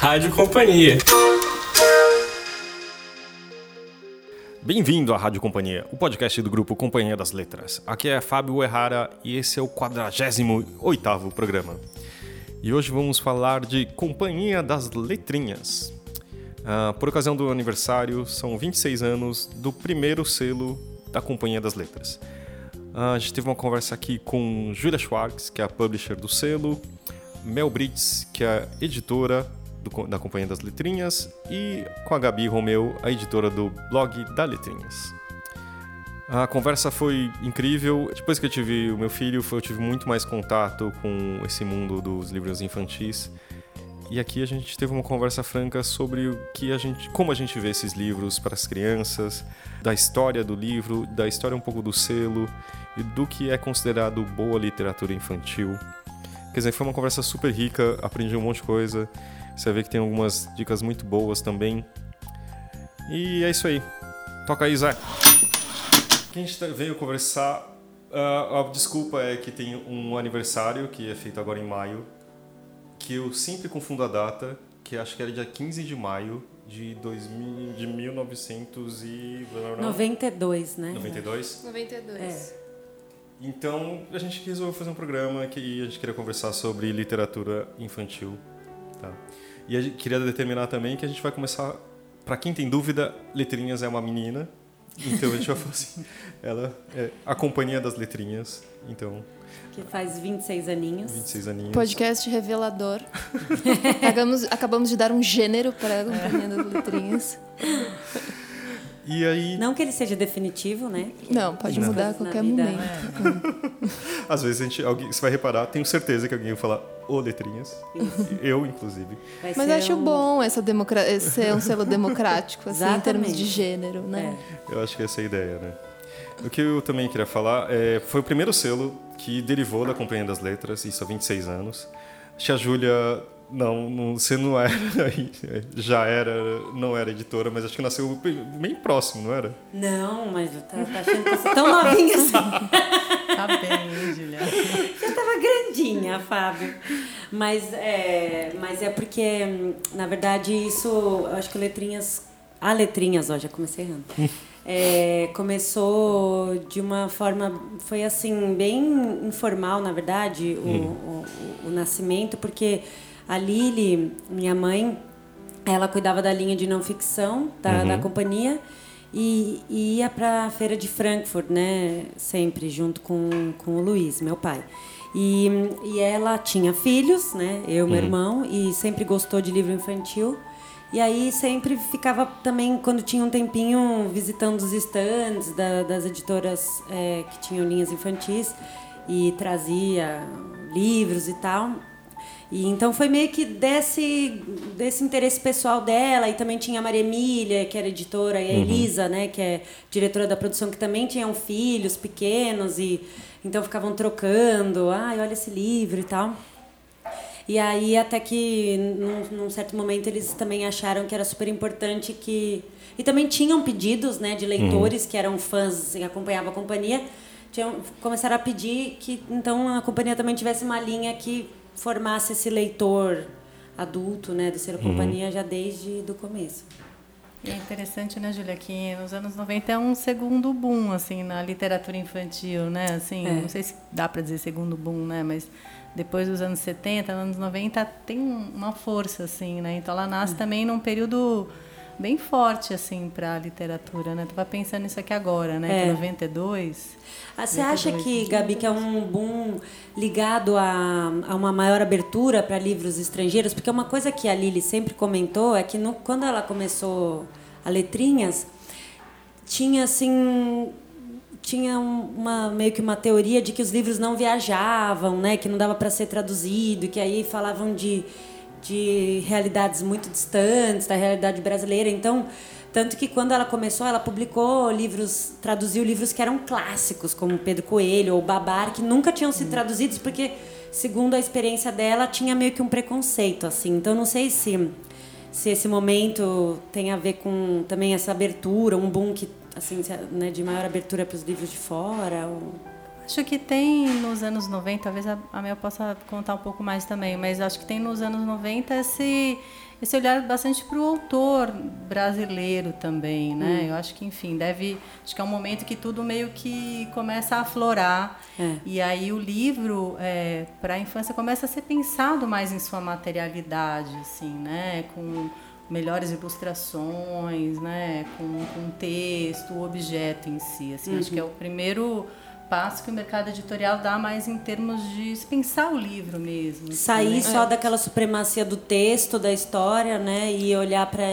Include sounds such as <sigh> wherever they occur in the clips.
Rádio Companhia. Bem-vindo à Rádio Companhia, o podcast do grupo Companhia das Letras. Aqui é Fábio Errara e esse é o 48º programa. E hoje vamos falar de Companhia das Letrinhas. Uh, por ocasião do aniversário, são 26 anos do primeiro selo da Companhia das Letras. Uh, a gente teve uma conversa aqui com Julia Schwartz, que é a publisher do selo, Mel Brits, que é a editora do, da Companhia das Letrinhas, e com a Gabi Romeu, a editora do blog da Letrinhas. A conversa foi incrível. Depois que eu tive o meu filho, eu tive muito mais contato com esse mundo dos livros infantis. E aqui a gente teve uma conversa franca sobre o que a gente, como a gente vê esses livros para as crianças, da história do livro, da história um pouco do selo e do que é considerado boa literatura infantil. Quer dizer, foi uma conversa super rica, aprendi um monte de coisa. Você vê que tem algumas dicas muito boas também. E é isso aí. Toca aí, Zé. Que a gente tá, veio conversar. Uh, a desculpa é que tem um aniversário que é feito agora em maio, que eu sempre confundo a data, que acho que era dia 15 de maio de 2000, de 1900 e 92, né? 92? 92. É. Então, a gente resolveu fazer um programa que a gente queria conversar sobre literatura infantil, tá? E a gente queria determinar também que a gente vai começar, para quem tem dúvida, Letrinhas é uma menina, então a gente vai falar assim, <laughs> ela é a companhia das letrinhas, então... Que faz 26 aninhos. 26 aninhos. Podcast revelador. <laughs> acabamos, acabamos de dar um gênero para a companhia das letrinhas. <laughs> E aí... Não que ele seja definitivo, né? Não, pode Não. mudar a qualquer vida. momento. <laughs> Às vezes a gente, alguém, você vai reparar, tenho certeza que alguém vai falar ô letrinhas. Eu, inclusive. Vai Mas acho um- bom essa democra esse ser um selo democrático, assim, em termos de gênero, né? É. Eu acho que essa é a ideia, né? O que eu também queria falar é, foi o primeiro selo que derivou da Companhia das Letras, isso há 26 anos. Acho que a Júlia, não, não, você não era, <laughs> já era, não era editora, mas acho que nasceu bem próximo, não era? Não, mas tá, tá achando que eu sou tão novinha assim. <laughs> Tá bem, hein, Julia? Eu tava grandinha, Fábio. Mas é, mas é porque, hum, na verdade, isso. Eu acho que Letrinhas. A Letrinhas, ó, já comecei errando. <laughs> É, começou de uma forma. Foi assim, bem informal, na verdade, o, o, o- o nascimento, porque a Lili, minha mãe, ela cuidava da linha de não ficção da, da companhia e, e ia para a feira de Frankfurt, né? Sempre junto com, com o Luiz, meu pai. E, e ela tinha filhos, né? Eu, meu irmão, e sempre gostou de livro infantil. E aí sempre ficava também, quando tinha um tempinho, visitando os estandes da- das editoras é, que tinham linhas infantis e trazia livros e tal. E então foi meio que desse, desse interesse pessoal dela, e também tinha a Maria Emília, que era editora, e a Elisa, né, que é diretora da produção, que também tinham filhos pequenos, e então ficavam trocando, ai, olha esse livro e tal. E aí até que num, num certo momento eles também acharam que era super importante que e também tinham pedidos, né, de leitores que eram fãs e acompanhavam a companhia, tinham começaram a pedir que então a companhia também tivesse uma linha que formasse esse leitor adulto, né, do ser companhia já desde do começo. E é interessante, né, Júlia, que nos anos 90 é um segundo boom, assim, na literatura infantil, né? Assim, É. não sei se dá para dizer segundo boom, né? Mas depois dos anos 70, anos 90, tem um- uma força, assim, né? Então ela nasce também num período bem forte, assim, para a literatura, né? Tava pensando nisso aqui agora, né? É. Que 92... Ah, Você acha que, Gabi, que é um boom ligado a, a uma maior abertura para livros estrangeiros? Porque uma coisa que a Lili sempre comentou é que no, quando ela começou a Letrinhas, tinha assim tinha um- uma meio que uma teoria de que os livros não viajavam, né, que não dava para ser traduzido, que aí falavam de de realidades muito distantes da realidade brasileira. Então, tanto que quando ela começou, ela publicou livros, traduziu livros que eram clássicos, como Pedro Coelho ou Babar, que nunca tinham sido traduzidos porque, segundo a experiência dela, tinha meio que um preconceito assim. Então, não sei se se esse momento tem a ver com também essa abertura, um boom que assim, se- né, de maior abertura para os livros de fora, ou Acho que tem nos anos 90, talvez a, a Mel possa contar um pouco mais também, mas acho que tem nos anos 90 esse, esse olhar bastante para o autor brasileiro também, né? Hum. Eu acho que, enfim, deve. Acho que é um momento que tudo meio que começa a aflorar. É. E aí o livro, é, para a infância, começa a ser pensado mais em sua materialidade, assim, né? Com melhores ilustrações, né? Com, com texto, o objeto em si. Assim, uhum. Acho que é o primeiro passo que o mercado editorial dá mais em termos de pensar o livro mesmo. Assim, Sair né? só é. daquela supremacia do texto, da história, né? E olhar para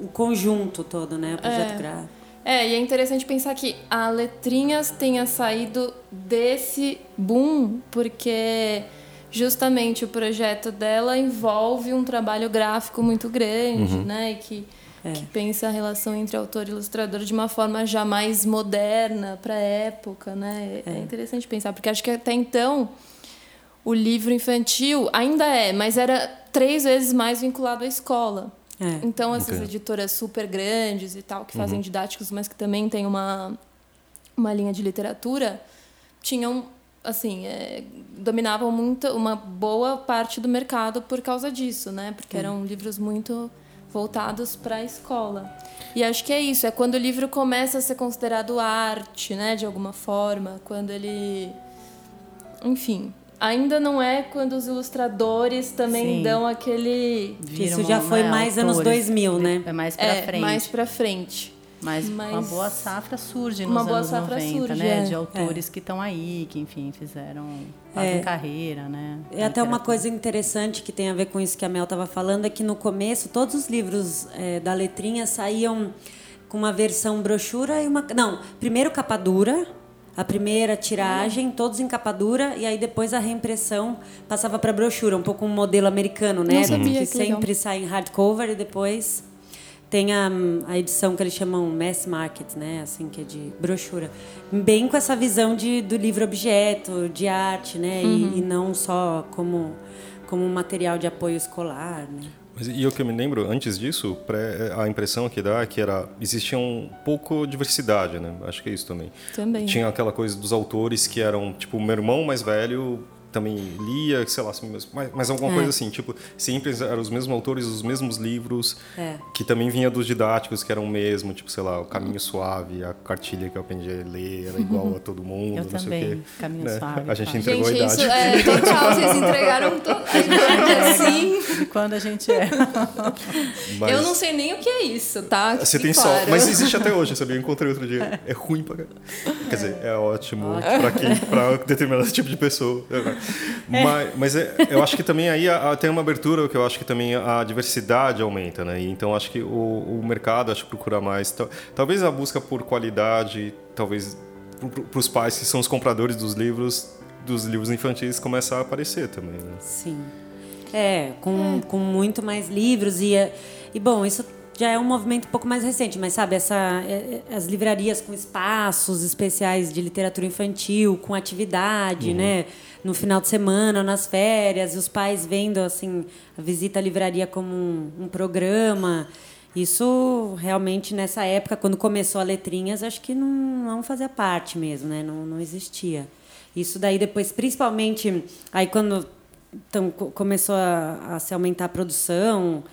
o conjunto todo, né? O projeto é. gráfico. É, e é interessante pensar que a Letrinhas tenha saído desse boom, porque justamente o projeto dela envolve um trabalho gráfico muito grande, uhum. né? E que é. que pensa a relação entre autor e ilustrador de uma forma já mais moderna para a época, né? É. é interessante pensar, porque acho que até então o livro infantil ainda é, mas era três vezes mais vinculado à escola. É. Então, essas okay. editoras super grandes e tal, que fazem uhum. didáticos, mas que também têm uma, uma linha de literatura, tinham, assim, é, dominavam muito, uma boa parte do mercado por causa disso, né? Porque eram livros muito voltados para a escola. E acho que é isso, é quando o livro começa a ser considerado arte, né, de alguma forma, quando ele enfim, ainda não é quando os ilustradores também Sim. dão aquele Viram Isso já foi mais autores, anos 2000, né? É mais para é, frente. mais para frente. Mas, Mas, uma boa safra surge nos anos 90, surge, né? É. De autores é. que estão aí, que, enfim, fizeram fazem é. carreira, né? É até uma coisa interessante que tem a ver com isso que a Mel estava falando, é que no começo todos os livros é, da letrinha saíam com uma versão brochura e uma... Não, primeiro capa dura, a primeira tiragem, todos em capa dura, e aí depois a reimpressão passava para brochura, um pouco um modelo americano, né? Não sabia, que, que sempre legal. sai em hardcover e depois tem a, a edição que eles chamam mass market, né? Assim, que é de brochura. Bem com essa visão de, do livro objeto, de arte, né? Uhum. E, e, não só como, como um material de apoio escolar, né? Mas, e eu que me lembro, antes disso, a impressão que dá é que era, existia um pouco diversidade, né? Acho que é isso também. Também. Tinha aquela coisa dos autores que eram, tipo, o meu irmão mais velho também lia, sei lá, mas, mas alguma é. coisa assim, tipo, sempre eram os mesmos autores, os mesmos livros, é. que também vinha dos didáticos, que eram o mesmo, tipo, sei lá, o Caminho Suave, a cartilha que eu aprendi a ler, era igual a <laughs> todo mundo, eu não também, sei o quê. Caminho né? Suave. A gente entregou gente, a idade. Isso é total, vocês <laughs> entregaram toda a idade assim. Quando a gente é. <laughs> Mas... Eu não sei nem o que é isso, tá? Você tem claro. só, mas existe até hoje, sabia? Eu encontrei outro dia. É ruim pra Quer dizer, é ótimo, ótimo. pra quem, pra determinado tipo de pessoa. <laughs> É. Mas, mas é, eu acho que também aí tem uma abertura que eu acho que também a diversidade aumenta, né? Então acho que o, o mercado acho que procura mais. Talvez a busca por qualidade, talvez para os pais que são os compradores dos livros, dos livros infantis começa a aparecer também. Né? Sim. É, com, com muito mais livros e, e bom, isso já é um movimento um pouco mais recente, mas sabe, essa, é, é, as livrarias com espaços especiais de literatura infantil, com atividade, uhum. né? No final de semana, nas férias, os pais vendo assim a visita à livraria como um, um programa. Isso realmente nessa época, quando começou a letrinhas, acho que não, não fazia parte mesmo, né? Não, não existia. Isso daí depois, principalmente aí quando então, começou a, a se aumentar a produção,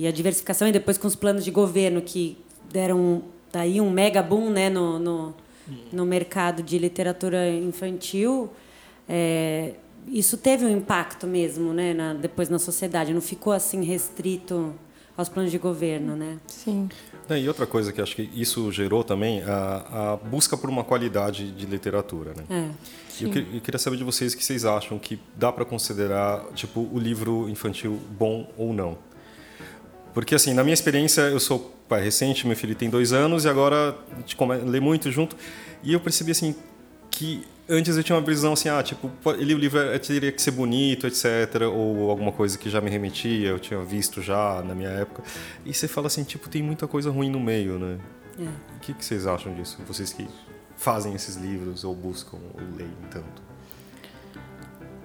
e a diversificação e depois com os planos de governo que deram daí um mega boom né, no, no, no mercado de literatura infantil, é, isso teve um impacto mesmo né, na, depois na sociedade, não ficou assim restrito aos planos de governo. Né? Sim. e outra coisa que acho que isso gerou também, a, a busca por uma qualidade de literatura. Né? É. Eu, eu, queria saber de vocês o que vocês acham que dá para considerar tipo o livro infantil bom ou não. Porque, assim, na minha experiência, eu sou pai recente, meu filho tem dois anos e agora a gente lê muito junto. E eu percebi, assim, que antes eu tinha uma visão assim, ah, tipo, ele, o livro teria que ser bonito, etc. Ou alguma coisa que já me remetia, eu tinha visto já na minha época. E você fala assim, tipo, tem muita coisa ruim no meio, né? É. O que, que vocês acham disso? Vocês que fazem esses livros ou buscam ou leem tanto?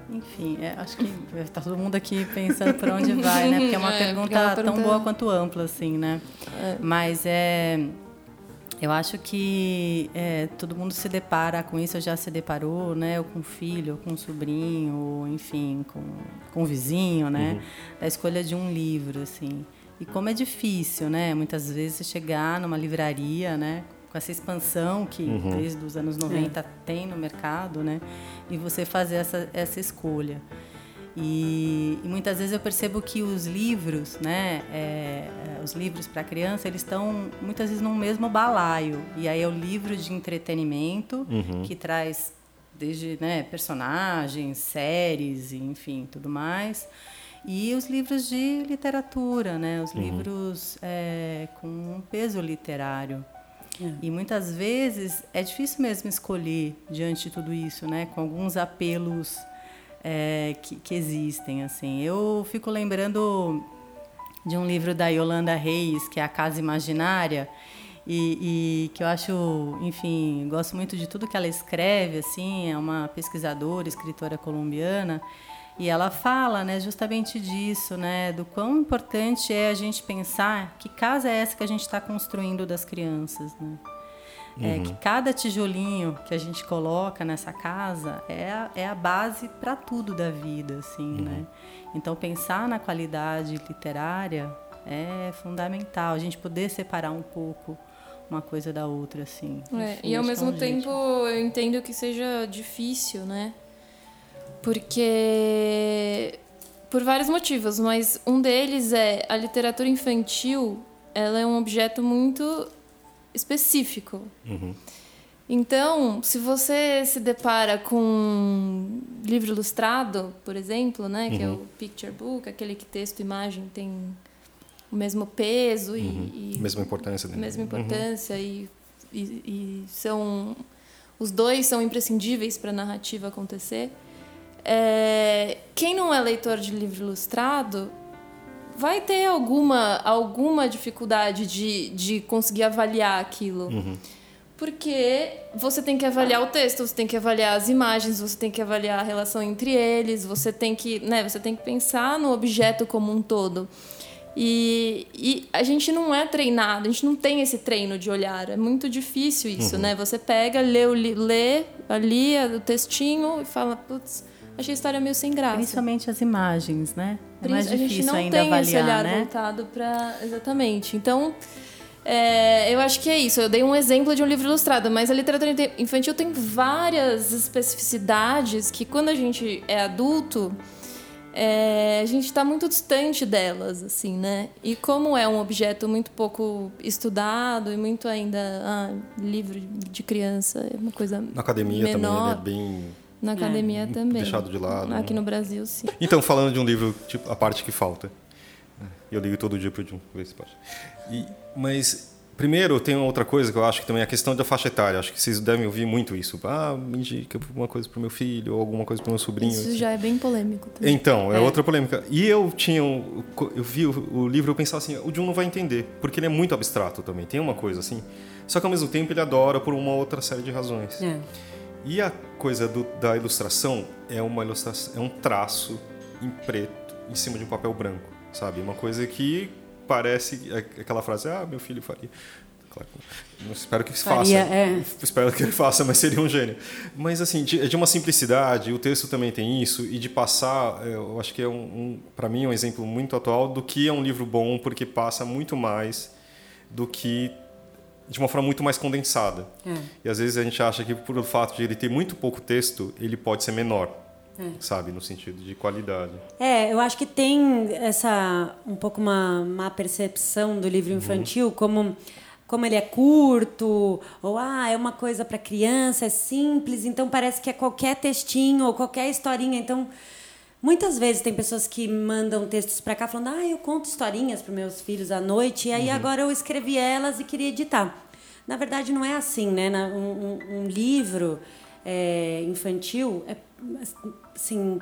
Enfim, é, acho que está todo mundo aqui pensando por onde vai, né? Porque é uma, <laughs> é, pergunta, é uma pergunta, tão boa quanto ampla, assim, né? É. Mas é, Eu acho que é, todo mundo se depara com isso, já se deparou, né? Ou com filho, ou com sobrinho, ou, enfim, com, com um vizinho, né? Uhum. A escolha de um livro, assim. E como é difícil, né? Muitas vezes você chegar numa livraria, né? Com essa expansão que uhum. desde os anos 90 é. tem no mercado, né? E você fazer essa, essa escolha. E, e, muitas vezes eu percebo que os livros, né, é, é os livros para criança, eles estão muitas vezes no mesmo balaio. E aí é o livro de entretenimento uhum. que traz desde né, personagens, séries, enfim, tudo mais. E os livros de literatura, né, os uhum. livros é, com um peso literário. É. E muitas vezes é difícil mesmo escolher diante de tudo isso, né, com alguns apelos é, que, que, existem. assim. Eu fico lembrando de um livro da Yolanda Reis, que é A Casa Imaginária, e, e, que eu acho, enfim, gosto muito de tudo que ela escreve, assim, é uma pesquisadora, escritora colombiana, e ela fala, né, justamente disso, né, do quão importante é a gente pensar que casa é essa que a gente está construindo das crianças, né? É, que uhum. cada tijolinho que a gente coloca nessa casa é a, é a base para tudo da vida, assim, uhum. né? Então, pensar na qualidade literária é fundamental. A gente poder separar um pouco uma coisa da outra, assim. É, Enfim, e ao mesmo tempo, eu entendo que seja difícil, né? Porque... Por vários motivos, mas um deles é a literatura infantil ela é um objeto muito específico. Uhum. Então, se você se depara com um livro ilustrado, por exemplo, né, que uhum. é o uhum. picture book, aquele que texto e imagem tem o mesmo peso uhum. e, e mesma importância, né? mesma importância e, e, e, são os dois são imprescindíveis para a narrativa acontecer. É, quem não é leitor de livro ilustrado vai ter alguma, alguma dificuldade de, de conseguir avaliar aquilo. Uhum. Porque você tem que avaliar o texto, você tem que avaliar as imagens, você tem que avaliar a relação entre eles, você tem que, né, você tem que pensar no objeto como um todo. E, e a gente não é treinado, a gente não tem esse treino de olhar. É muito difícil isso, uhum. né? Você pega, lê, lê ali o textinho e fala, putz, achei a história meio sem graça. Principalmente as imagens, né? É mais a difícil gente não ainda tem avaliar, esse olhar né? voltado para exatamente. Então, é, eu acho que é isso. Eu dei um exemplo de um livro ilustrado, mas a literatura infantil tem várias especificidades que, quando a gente é adulto, é, a gente está muito distante delas, assim, né? E como é um objeto muito pouco estudado e muito ainda ah, livro de criança, é uma coisa na academia menor. também ele é bem na é. academia é. também. Deixado de lado. Aqui né? no Brasil, sim. Então, falando de um livro, tipo, a parte que falta. Eu ligo todo dia para o Jun, ver se pode. E, mas, primeiro, tem outra coisa que eu acho que também é a questão da faixa etária. Acho que vocês devem ouvir muito isso. Ah, me indica alguma coisa para o meu filho, ou alguma coisa para o meu sobrinho. Isso assim. já é bem polêmico também. Então, é, é. outra polêmica. E eu tinha. Eu vi o, o livro eu pensava assim: o Jun não vai entender, porque ele é muito abstrato também. Tem uma coisa assim. Só que ao mesmo tempo ele adora por uma outra série de razões. É. E a coisa do, da ilustração é uma ilustração, é um traço em preto em cima de um papel branco, sabe? Uma coisa que parece aquela frase, ah, meu filho faria. Claro, não espero que faria, faça. É. Espero que ele faça, mas seria um gênio. Mas assim, de, é de uma simplicidade, o texto também tem isso e de passar, é, eu acho que é um, um para mim um exemplo muito atual do que é um livro bom, porque passa muito mais do que de uma forma muito mais condensada. É. E às vezes a gente acha que por o fato de ele ter muito pouco texto, ele pode ser menor. É. Sabe, no sentido de qualidade. É, eu acho que tem essa um pouco uma má percepção do livro uhum. infantil, uhum. como como ele é curto, ou ah, é uma coisa para criança, é simples, então parece que é qualquer textinho ou qualquer historinha. Então, Muitas vezes tem pessoas que mandam textos para cá falando: "Ah, eu conto historinhas para meus filhos à noite e aí uhum. agora eu escrevi elas e queria editar". Na verdade não é assim, né? Um, um, um livro é, infantil é assim,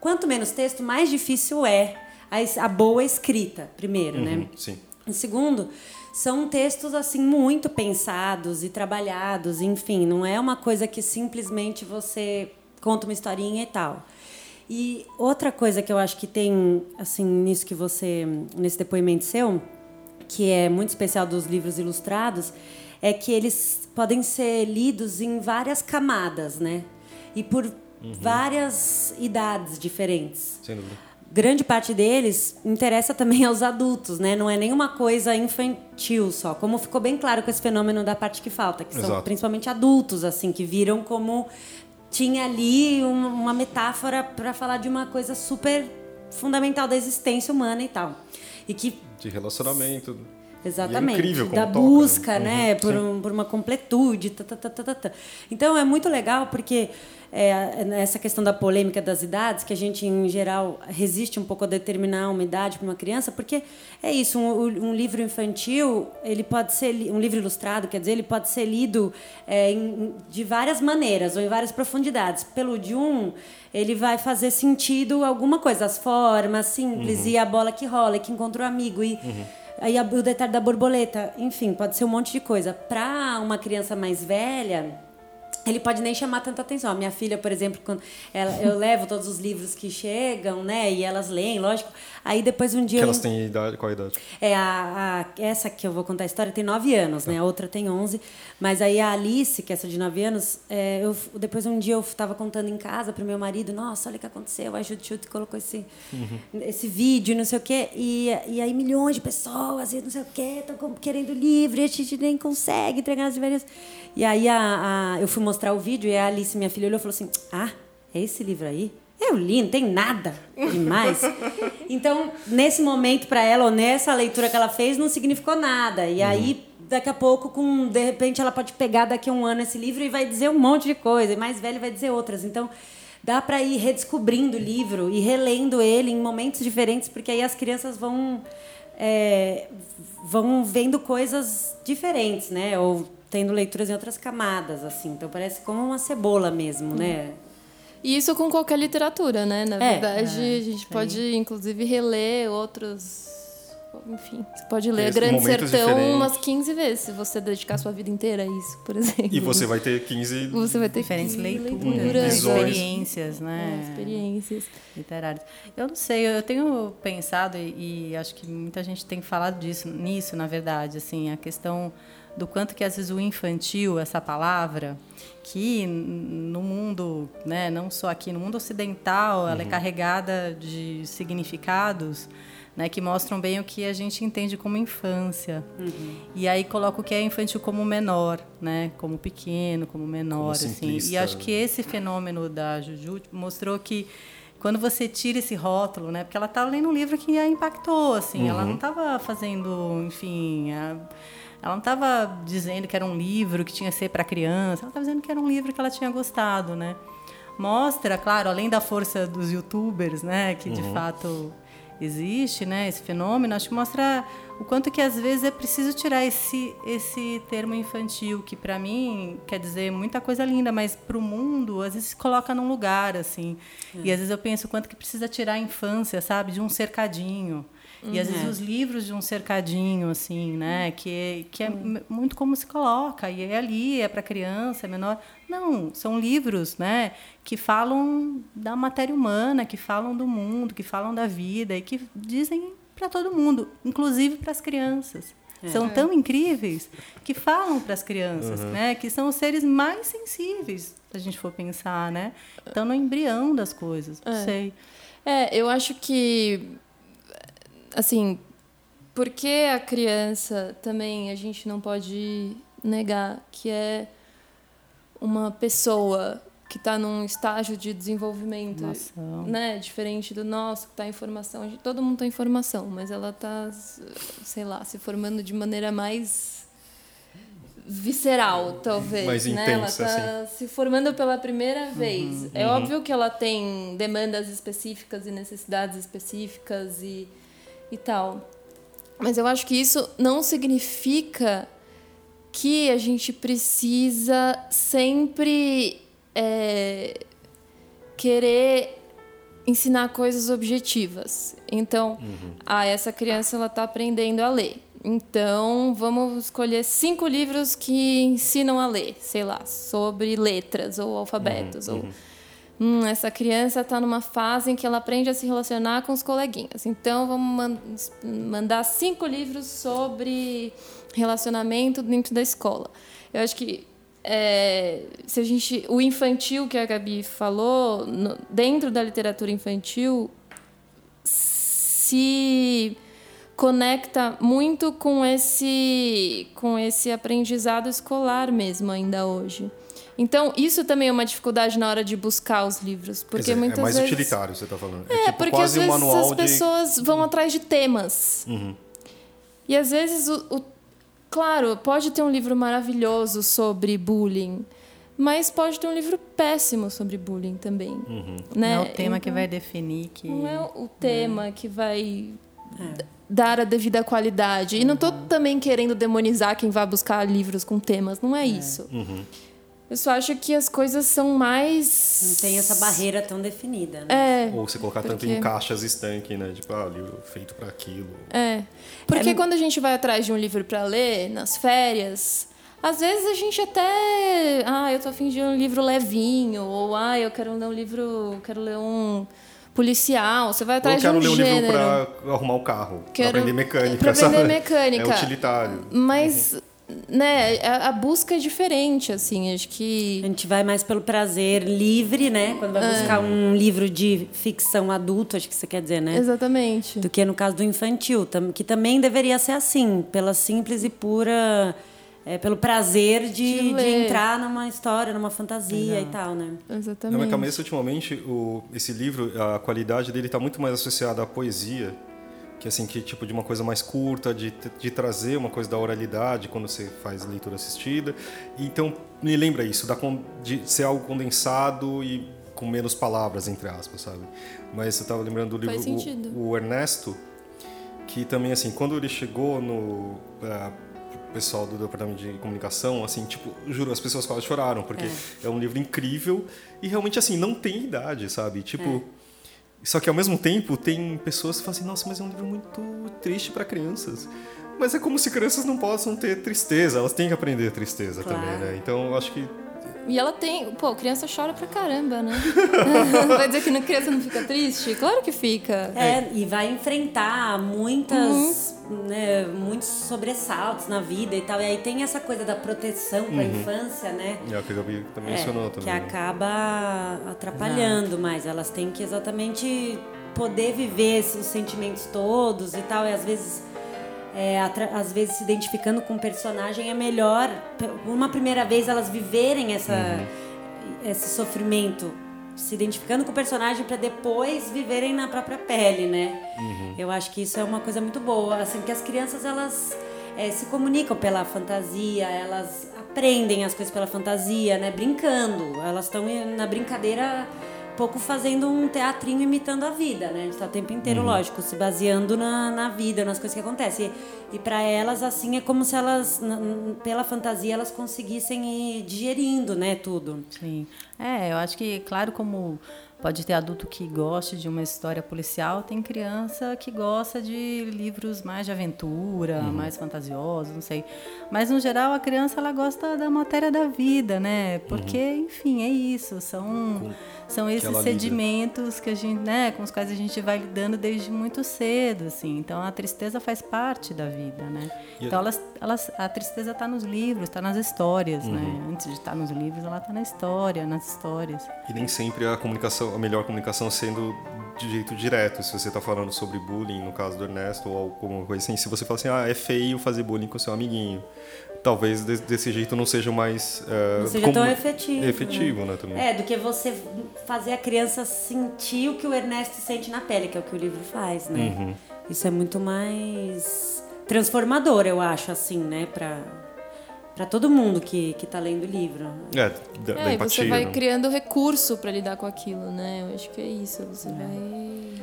quanto menos texto, mais difícil é a, a boa escrita, primeiro, né? uhum, né? Sim. E segundo, são textos assim muito pensados e trabalhados, enfim, não é uma coisa que simplesmente você conta uma historinha e tal. E outra coisa que eu acho que tem, assim, nisso que você, nesse depoimento seu, que é muito especial dos livros ilustrados, é que eles podem ser lidos em várias camadas, né? E por várias idades diferentes. Sem dúvida. Grande parte deles interessa também aos adultos, né? Não é nenhuma coisa infantil só. Como ficou bem claro com esse fenômeno da parte que falta, que são Exato. principalmente adultos, assim, que viram como tinha ali um- uma metáfora para falar de uma coisa super fundamental da existência humana e tal. E que De relacionamento. Exatamente. É incrível da toca, busca, né? né? Uhum, por, um- por uma completude. tá, tá, tá. Então é muito legal porque é, essa questão da polêmica das idades, que a gente, em geral, resiste um pouco a determinar uma idade para uma criança, porque é isso, um, um livro infantil, ele pode ser um livro ilustrado, quer dizer, ele pode ser lido é, em- de várias maneiras ou em várias profundidades. Pelo de um, ele vai fazer sentido alguma coisa, as formas simples Uhum. e a bola que rola, e que encontra o amigo e Aí a- o detalhe da borboleta, enfim, pode ser um monte de coisa. Para uma criança mais velha, ele pode nem chamar tanta atenção. A minha filha, por exemplo, quando ela, eu levo todos os livros que chegam, né, e elas leem, lógico. Aí depois um dia Que elas têm idade, qual a idade? é, a, a- essa que eu vou contar a história tem 9 anos, né? A outra tem 11. Mas aí a Alice, que é essa de 9 anos, é, eu, depois um dia eu estava contando em casa para meu marido: Nossa, olha o que aconteceu. A Jut Jut colocou esse, esse vídeo, não sei o quê. E, e aí milhões de pessoas, e não sei o quê, estão querendo livro, e a gente nem consegue entregar as diferenças. E aí a, a- eu fui mostrar o vídeo e a Alice, minha filha, olhou e falou assim: Ah, é esse livro aí? Eu li, não tem nada demais. <laughs> Então, nesse momento para ela, ou nessa leitura que ela fez, não significou nada. E aí, daqui a pouco, com de repente, ela pode pegar daqui a um ano esse livro e vai dizer um monte de coisa, e mais velho vai dizer outras. Então, dá para ir redescobrindo o livro e relendo ele em momentos diferentes, porque aí as crianças vão é, vão vendo coisas diferentes, né? Ou tendo leituras em outras camadas, assim. Então parece como uma cebola mesmo, né? E isso com qualquer literatura, né? Na É. verdade, a gente pode, inclusive, reler outros. Enfim, você pode ler Esse- Grande Sertão diferentes. umas 15 vezes, se você dedicar sua vida inteira a isso, por <laughs> exemplo. E você vai ter 15. Você vai ter Diferentes 15 leituras, leituras, experiências, né? é, experiências. literárias. Eu não sei, eu tenho pensado e, e acho que muita gente tem falado disso, nisso, na verdade, assim, a questão do quanto que às vezes o infantil, essa palavra, que no mundo, né, não só aqui no mundo ocidental, ela é carregada de significados, né, que mostram bem o que a gente entende como infância. E aí coloca o que é infantil como menor, né, como pequeno, como menor, assim. simplista. E acho que esse fenômeno da Juju mostrou que quando você tira esse rótulo, né? Porque ela estava lendo um livro que a impactou, assim. Ela não estava fazendo, enfim, a- ela não estava dizendo que era um livro que tinha que ser para criança. Ela estava dizendo que era um livro que ela tinha gostado, né? Mostra, claro, além da força dos YouTubers, né? Que de fato existe, né? Esse fenômeno. Acho que mostra o quanto que às vezes é preciso tirar esse esse termo infantil que para mim quer dizer muita coisa linda, mas para o mundo às vezes se coloca num lugar assim. E às vezes eu penso o quanto que precisa tirar a infância, sabe, de um cercadinho. E às vezes os livros de um cercadinho, assim, né? Que, que é m- muito como se coloca. E é ali, é para criança, é menor. Não, são livros, né? Que falam da matéria humana, que falam do mundo, que falam da vida e que dizem para todo mundo, inclusive para as crianças. São tão incríveis que falam para as crianças, né? Que são os seres mais sensíveis, se a gente for pensar, né? Estão no embrião das coisas. Não sei. É, eu acho que, assim, porque a criança também a gente não pode negar que é uma pessoa que está num estágio de desenvolvimento, né, diferente do nosso, que está em formação. Todo mundo está em formação, mas ela está, sei lá, se formando de maneira mais visceral, talvez, Mais né? intensa, assim. ela está se formando pela primeira vez. É óbvio que ela tem demandas específicas e necessidades específicas e, e tal. Mas eu acho que isso não significa que a gente precisa sempre é, querer ensinar coisas objetivas. Então, ah, essa criança ela está aprendendo a ler. Então, vamos escolher cinco livros que ensinam a ler, sei lá, sobre letras ou alfabetos. Ou, hum, essa criança está numa fase em que ela aprende a se relacionar com os coleguinhas. Então, vamos man- mandar cinco livros sobre relacionamento dentro da escola. Eu acho que é, se a gente o infantil que a Gabi falou no, dentro da literatura infantil se conecta muito com esse com esse aprendizado escolar mesmo ainda hoje. Então, isso também é uma dificuldade na hora de buscar os livros. Porque dizer, muitas é mais vezes... utilitário, você está falando. É, É, tipo, porque quase às um vezes manual as pessoas vão atrás de temas. Uhum. E às vezes, o, o- claro, pode ter um livro maravilhoso sobre bullying, mas pode ter um livro péssimo sobre bullying também. Uhum. Né? Não é o tema que Então, vai definir que. Não é o tema que vai d- dar a devida qualidade. E não estou também querendo demonizar quem vai buscar livros com temas, não é, isso. Uhum. Eu só acho que as coisas são mais. Não tem essa barreira tão definida, né? É. Ou você colocar tanto Porque- em caixas estanque, né? Tipo, ah, livro feito para aquilo. É. Porque quando a gente vai atrás de um livro para ler nas férias, às vezes a gente até, ah, eu tô afim de um livro levinho, ou ah, eu quero ler um livro, quero ler um policial. Você vai Ou eu atrás quero de ler um um gênero. livro para arrumar o carro, para Quero- aprender mecânica. pra aprender sabe? mecânica. É utilitário. Mas, né, a, a busca é diferente, assim, acho que A gente vai mais pelo prazer livre, né? Quando vai buscar um livro de ficção adulto, acho que você quer dizer, né? exatamente. Do que no caso do infantil, que também deveria ser assim, pela simples e pura. é, pelo prazer de, De de, entrar numa história, numa fantasia e tal, né? Na Exatamente. minha cabeça, ultimamente, o, esse livro, a qualidade dele está muito mais associada à poesia, que assim, que tipo de uma coisa mais curta, de, de trazer uma coisa da oralidade quando você faz leitura assistida. Então, me lembra isso, da, de ser algo condensado e com menos palavras, entre aspas, sabe? Mas eu estava lembrando do livro o, o Ernesto, que também, assim, quando ele chegou no... ah, pessoal do departamento de comunicação, assim, tipo, juro, as pessoas quase choraram, porque é, um livro incrível e realmente, assim, não tem idade, sabe? Tipo, só que ao mesmo tempo tem pessoas que falam assim, nossa, mas é um livro muito triste para crianças. Mas é como se crianças não possam ter tristeza, elas têm que aprender tristeza Claro. também, né? Então eu acho que E ela tem. Pô, criança chora pra caramba, né? <laughs> Vai dizer que não- criança não fica triste? Claro que fica. É, e vai enfrentar muitas, né, muitos sobressaltos na vida e tal. E aí tem essa coisa da proteção com a infância, né? é o que a Gabi também É, mencionou que também. né? acaba atrapalhando mais. Elas têm que exatamente poder viver esses sentimentos todos e tal. E às vezes, é, às vezes se identificando com o personagem é melhor, uma primeira vez, elas viverem essa, esse sofrimento. Se identificando com o personagem para depois viverem na própria pele, né? Eu acho que isso é uma coisa muito boa, assim, porque as crianças elas é, se comunicam pela fantasia, elas aprendem as coisas pela fantasia, né? Brincando. Elas estão na brincadeira, pouco fazendo um teatrinho imitando a vida, né? A gente tá o tempo inteiro, lógico, se baseando na, na vida, nas coisas que acontecem. E, e para elas, assim, é como se elas, pela fantasia, elas conseguissem ir digerindo, né? Tudo. Sim. É, eu acho que, claro, como pode ter adulto que goste de uma história policial, tem criança que gosta de livros mais de aventura, mais fantasiosos, não sei. Mas, no geral, a criança ela gosta da matéria da vida, né? Porque, enfim, é isso. São, são esses ela lida. sedimentos que a gente, né, com os quais a gente vai lidando desde muito cedo, assim. Então, a tristeza faz parte da vida, né? E- Então, elas, elas, a tristeza está nos livros, está nas histórias, né? Antes de estar nos livros, ela está na história, nas histórias. E nem sempre a comunicação, a melhor comunicação sendo de jeito direto. Se você está falando sobre bullying, no caso do Ernesto, ou alguma coisa assim, se você fala assim, ah, é feio fazer bullying com seu amiguinho. Talvez de- desse jeito não seja mais. eh, Não seja tão efetivo. Efetivo, né? também. É, do que você fazer a criança sentir o que o Ernesto sente na pele, que é o que o livro faz, né? Uhum. Isso é muito mais transformador, eu acho, assim, né? Pra, pra todo mundo que, que tá lendo o livro. É, da, da É, e empatia. você vai né? criando recurso pra lidar com aquilo, né? Eu acho que é isso. Você vai.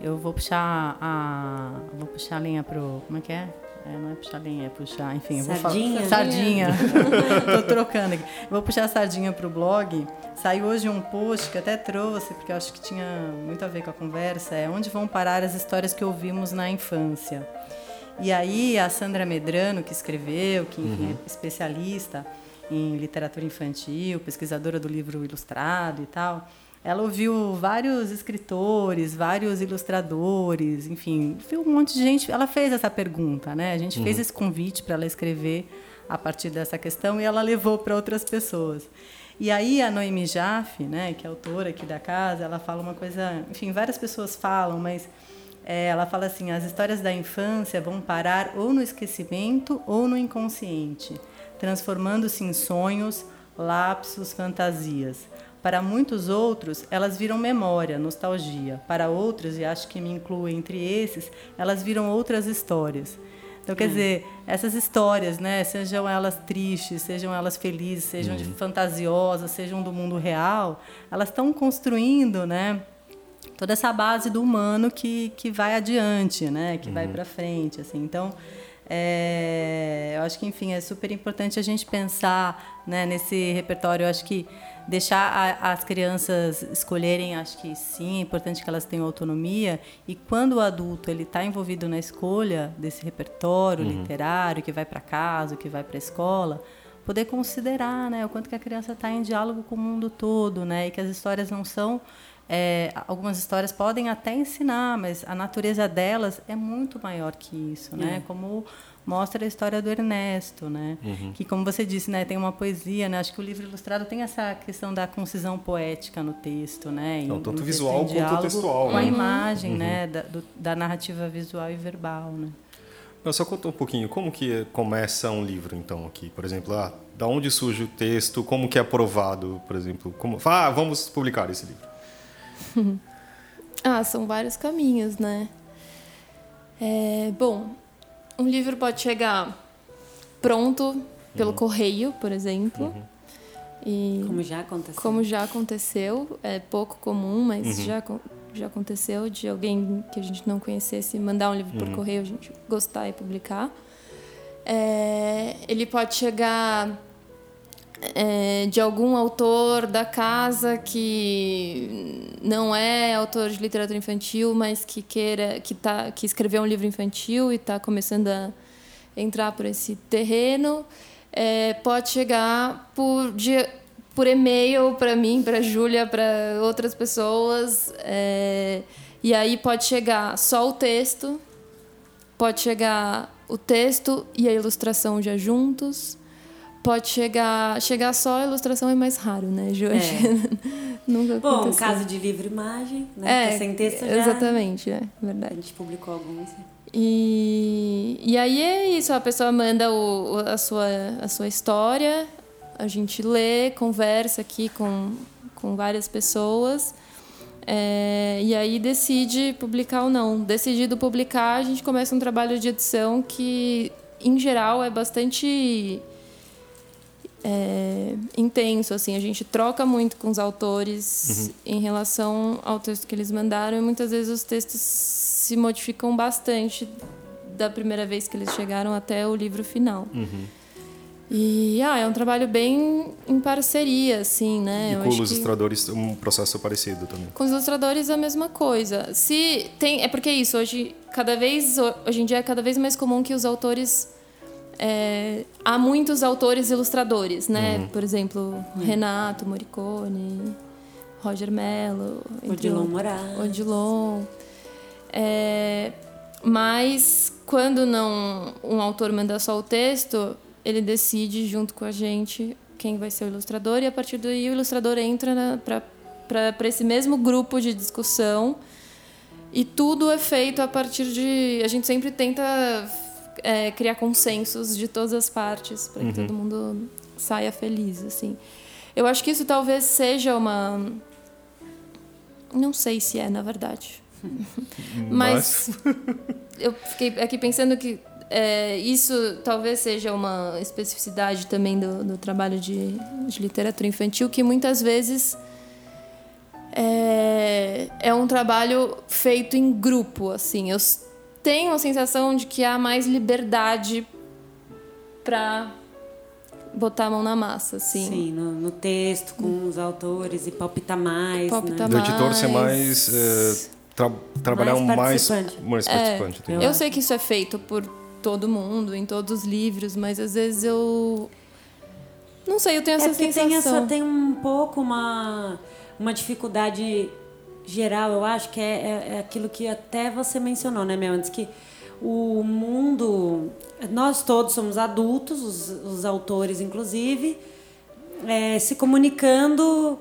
Eu vou puxar a. Vou puxar a linha pro. Como é que é? É, não é puxar linha, é puxar, enfim, eu vou Sardinha? falar. Sardinha. <laughs> Tô trocando aqui. Vou puxar a sardinha pro blog. Saiu hoje um post que até trouxe, porque eu acho que tinha muito a ver com a conversa. É onde vão parar as histórias que ouvimos na infância. E aí a Sandra Medrano, que escreveu, que enfim, é especialista em literatura infantil, pesquisadora do livro ilustrado e tal, ela ouviu vários escritores, vários ilustradores, enfim, viu um monte de gente. Ela fez essa pergunta, né? A gente uhum. fez esse convite para ela escrever a partir dessa questão e ela levou para outras pessoas. E aí a Noemi Jaffe, né, que é autora aqui da casa, ela fala uma coisa, enfim, várias pessoas falam, mas é, ela fala assim: as histórias da infância vão parar ou no esquecimento ou no inconsciente, transformando-se em sonhos, lapsos, fantasias. Para muitos outros, elas viram memória, nostalgia. Para outros, e acho que me incluo entre esses, elas viram outras histórias. Então, quer hum. dizer, essas histórias, né, sejam elas tristes, sejam elas felizes, sejam uhum. fantasiosas, sejam do mundo real, elas estão construindo, né, toda essa base do humano que, que vai adiante, né, que uhum. vai para frente, assim. Então, é, eu acho que, enfim, é super importante a gente pensar né, nesse repertório. Eu acho que deixar a, as crianças escolherem, acho que sim, é importante que elas tenham autonomia. E quando o adulto ele está envolvido na escolha desse repertório uhum. literário, que vai para casa, que vai para a escola, poder considerar, né, o quanto que a criança está em diálogo com o mundo todo, né, e que as histórias não são é, algumas histórias podem até ensinar, mas a natureza delas é muito maior que isso, né? É. Como mostra a história do Ernesto, né? Uhum. Que, como você disse, né, tem uma poesia, né? Acho que o livro ilustrado tem essa questão da concisão poética no texto, né? Em, tanto visual quanto textual. Com a né? imagem, uhum. né? Da, do, da, narrativa visual e verbal, né? Eu só conta um pouquinho, como que começa um livro, então, aqui? Por exemplo, ah, da onde surge o texto, como que é aprovado, por exemplo? Como, ah, vamos publicar esse livro. <laughs> ah, são vários caminhos, né? É, bom, um livro pode chegar pronto pelo uhum. correio, por exemplo. Uhum. E como já aconteceu. Como já aconteceu, é pouco comum, mas uhum. já, já aconteceu de alguém que a gente não conhecesse mandar um livro por uhum. correio, a gente gostar e publicar. É, ele pode chegar é, de algum autor da casa que não é autor de literatura infantil, mas que queira, que tá, que escreveu um livro infantil e está começando a entrar por esse terreno, é, pode chegar por de, por e-mail para mim, para Júlia, para outras pessoas, é, e aí pode chegar só o texto, pode chegar o texto e a ilustração já juntos pode chegar chegar só a ilustração é mais raro, né, Ju? É. <laughs> Nunca Bom, aconteceu. caso de livre imagem, né? É, sem texto já. Exatamente, é verdade. A gente publicou alguns. E, e aí é isso, a pessoa manda o, a, sua, a sua história, a gente lê, conversa aqui com, com várias pessoas. É, e aí decide publicar ou não. Decidido publicar, a gente começa um trabalho de edição que, em geral, é bastante é, intenso, assim, a gente troca muito com os autores uhum. em relação ao texto que eles mandaram e muitas vezes os textos se modificam bastante da primeira vez que eles chegaram até o livro final. Uhum. E ah, é um trabalho bem em parceria, assim, né? E com os ilustradores um processo parecido também. Com os ilustradores a mesma coisa. Se tem, é porque é isso hoje cada vez hoje em dia é cada vez mais comum que os autores é, há muitos autores ilustradores, né? Uhum. Por exemplo, uhum. Renato Morricone, Roger Mello, Odilon Moraes. Odilon. É, mas quando não um autor manda só o texto, ele decide junto com a gente quem vai ser o ilustrador e a partir daí o ilustrador entra para esse mesmo grupo de discussão e tudo é feito a partir de a gente sempre tenta é, criar consensos de todas as partes para que uhum. todo mundo saia feliz, assim. Eu acho que isso talvez seja uma não sei se é, na verdade. <laughs> Mas <laughs> eu fiquei aqui pensando que é, isso talvez seja uma especificidade também do, do trabalho de, de, literatura infantil, que muitas vezes é, é um trabalho feito em grupo. Assim, eu tenho a sensação de que há mais liberdade para botar a mão na massa, assim. Sim, no, no texto, com os autores e palpitar mais. Palpitar né? mais. Do editor ser mais. É, tra trabalhar mais participante. mais, mais participante. É, eu, eu sei que isso é feito por todo mundo, em todos os livros, mas às vezes eu. Não sei, eu tenho essa é sensação. Tem, essa, tem um pouco uma uma dificuldade geral, eu acho que é, é, é aquilo que até você mencionou, né, Mel? Antes que o mundo. Nós todos somos adultos, os, os autores, inclusive, é, se comunicando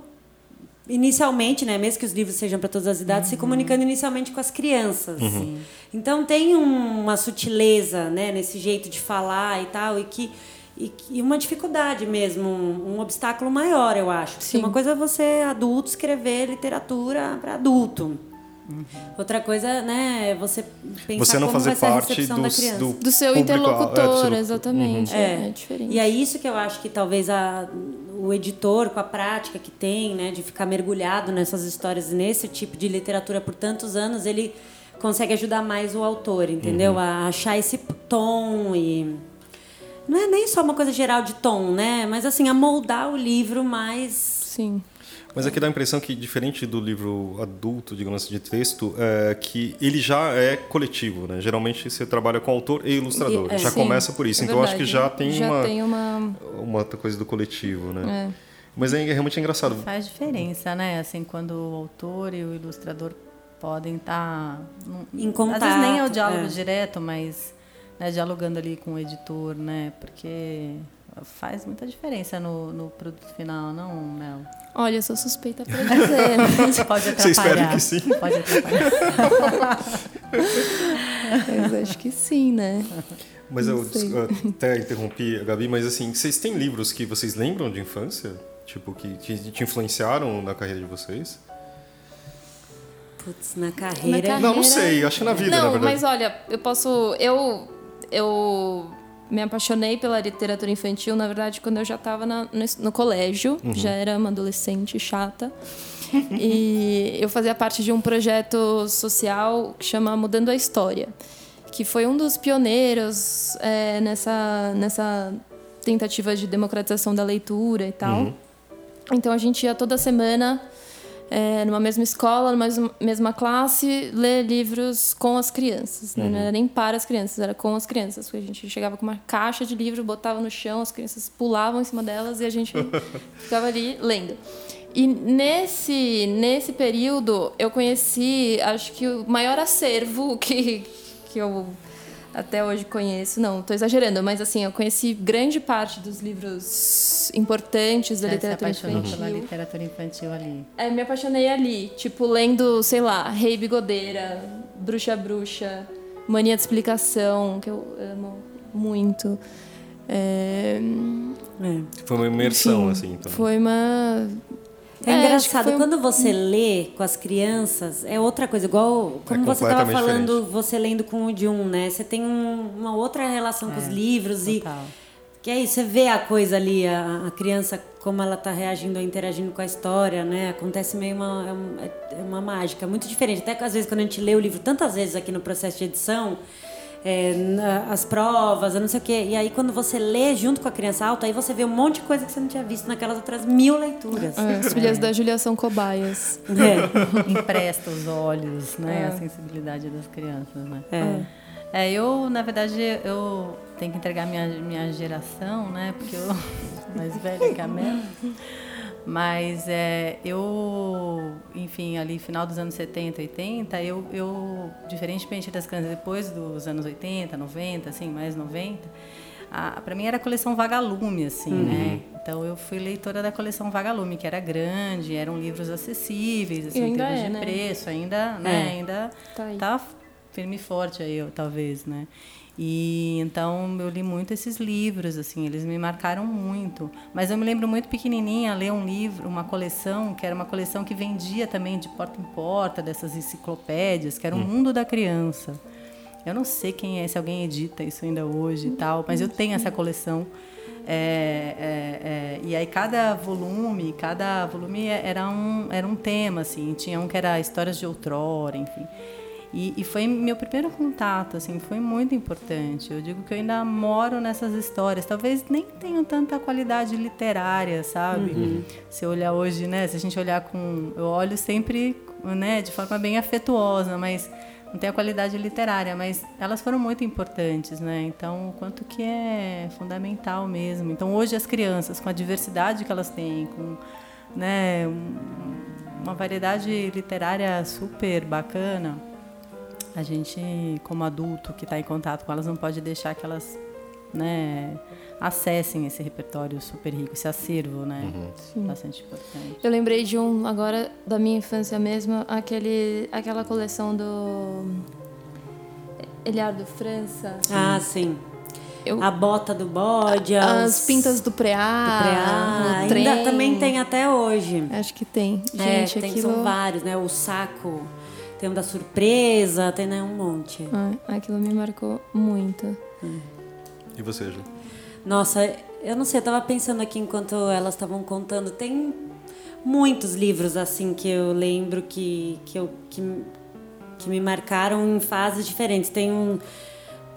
inicialmente, né, mesmo que os livros sejam para todas as idades, uhum. se comunicando inicialmente com as crianças. Uhum. Então tem um, uma sutileza, né, nesse jeito de falar e tal, e que e, e uma dificuldade mesmo, um, um, obstáculo maior, eu acho. Sim. Uma coisa é você adulto escrever literatura para adulto. Uhum. Outra coisa, né, é você pensar você não como fazer vai parte ser a recepção do, da criança. Do, do seu público, interlocutor, é, exatamente. Uhum. É. é. diferente. E é isso que eu acho que talvez a, o editor, com a prática que tem, né, de ficar mergulhado nessas histórias, nesse tipo de literatura por tantos anos, ele consegue ajudar mais o autor, entendeu? Uhum. A achar esse tom e não é nem só uma coisa geral de tom, né? Mas assim, a moldar o livro mais. Sim. Mas aqui dá a impressão que, diferente do livro adulto, digamos assim, de texto, é que ele já é coletivo, né? Geralmente você trabalha com autor e ilustrador. É, já sim, começa por isso. É então acho que já tem, já uma, tem uma... uma coisa do coletivo, né? É. Mas é realmente é engraçado. Faz diferença, né? Assim, quando o autor e o ilustrador podem estar... Tá em contato. Às vezes nem é o diálogo é. direto, mas né, dialogando ali com o editor, né? Porque faz muita diferença no, no produto final, não, Mel? Olha, eu sou suspeita para dizer. <laughs> Pode atrapalhar. Você espera que sim? Pode atrapalhar. mas acho que sim, né? Mas eu, eu até interrompi, Gabi, mas assim, vocês têm livros que vocês lembram de infância? Tipo, que te, te influenciaram na carreira de vocês? Putz, na carreira... na carreira... Não, não sei, acho que na vida, não, na verdade. mas olha, eu posso... Eu, eu me apaixonei pela literatura infantil, na verdade, quando eu já estava no, no, colégio, uhum. já era uma adolescente chata. e eu fazia parte de um projeto social que chama Mudando a História, que foi um dos pioneiros é, nessa, nessa tentativa de democratização da leitura e tal. Uhum. Então a gente ia toda semana é, numa mesma escola, numa mesma classe, ler livros com as crianças. Né? Uhum. Não era nem para as crianças, era com as crianças. Porque a gente chegava com uma caixa de livro, botava no chão, as crianças pulavam em cima delas e a gente <laughs> ficava ali lendo. E nesse, nesse período eu conheci, acho que o maior acervo que, que eu até hoje conheço. Não, estou exagerando, mas assim, eu conheci grande parte dos livros importantes da Você literatura se infantil. pela literatura infantil ali. É, me apaixonei ali, tipo, lendo, sei lá, Rei Bigodeira, Bruxa Bruxa, Mania de Explicação, que eu amo muito. É... É. Foi uma imersão, Enfim, assim. Então. Foi uma é, é engraçado, foi... quando você lê com as crianças, é outra coisa. Igual, como é você estava falando, diferente. você lendo com o Jun, né? Você tem um, uma outra relação é, com os é, livros total. e... Que é isso, você vê a coisa ali, a, a criança, como ela está reagindo, interagindo com a história, né? Acontece meio uma, é, é uma mágica, muito diferente. Até que às vezes quando a gente lê o livro tantas vezes aqui no processo de edição, é, as provas, não sei o quê. E aí, quando você lê junto com a criança alta, aí você vê um monte de coisa que você não tinha visto naquelas outras mil leituras. É, as filhas é. da Julia são cobaias. É. <laughs> Empresta os olhos, né? É. A sensibilidade das crianças, né? É. é. eu, na verdade, eu tenho que entregar minha, minha geração, né? Porque eu mais velha que a Mel. Mas é, eu, enfim, ali final dos anos 70, 80, eu, eu diferentemente das crianças depois dos anos 80, 90, assim, mais 90, para mim era a coleção Vagalume, assim, uhum. né? Então eu fui leitora da coleção Vagalume, que era grande, eram livros acessíveis, assim, em termos é, de né? preço, ainda, né? É. Ainda tá, tá firme e forte aí, talvez, né? E então eu li muito esses livros, assim, eles me marcaram muito. Mas eu me lembro muito pequenininha ler um livro, uma coleção que era uma coleção que vendia também de porta em porta dessas enciclopédias, que era o hum. Mundo da Criança. Eu não sei quem é, se alguém edita isso ainda hoje e tal, mas eu tenho essa coleção. É, é, é, e aí cada volume, cada volume era um, era um tema, assim. Tinha um que era histórias de outrora, enfim. E, e, foi meu primeiro contato, assim, foi muito importante. Eu digo que eu ainda moro nessas histórias. Talvez nem tenham tanta qualidade literária, sabe? Uhum. Se olhar hoje, né? Se a gente olhar com, eu olho sempre, né? De forma bem afetuosa, mas não tem a qualidade literária. Mas elas foram muito importantes, né? Então, o quanto que é fundamental mesmo. Então, hoje as crianças, com a diversidade que elas têm, com, né? Um, uma variedade literária super bacana. A gente, como adulto que está em contato com elas, não pode deixar que elas né, acessem esse repertório super rico, esse acervo, né? Sim. Bastante importante. Eu lembrei de um agora da minha infância mesmo, aquele, aquela coleção do Eliardo França. Ah, sim. Eu- A bota do bode, As os- pintas do preá, do preá. Ainda trem. também tem até hoje. Acho que tem. É, Gente, tem, aquilo... são vários, né? O saco, tem um da surpresa, tem né, um monte. Ai, aquilo me marcou muito. E você, Ju? Nossa, eu não sei, eu tava pensando aqui enquanto elas estavam contando, tem muitos livros assim que eu lembro que, que, eu, que, que me marcaram em fases diferentes. Tem um,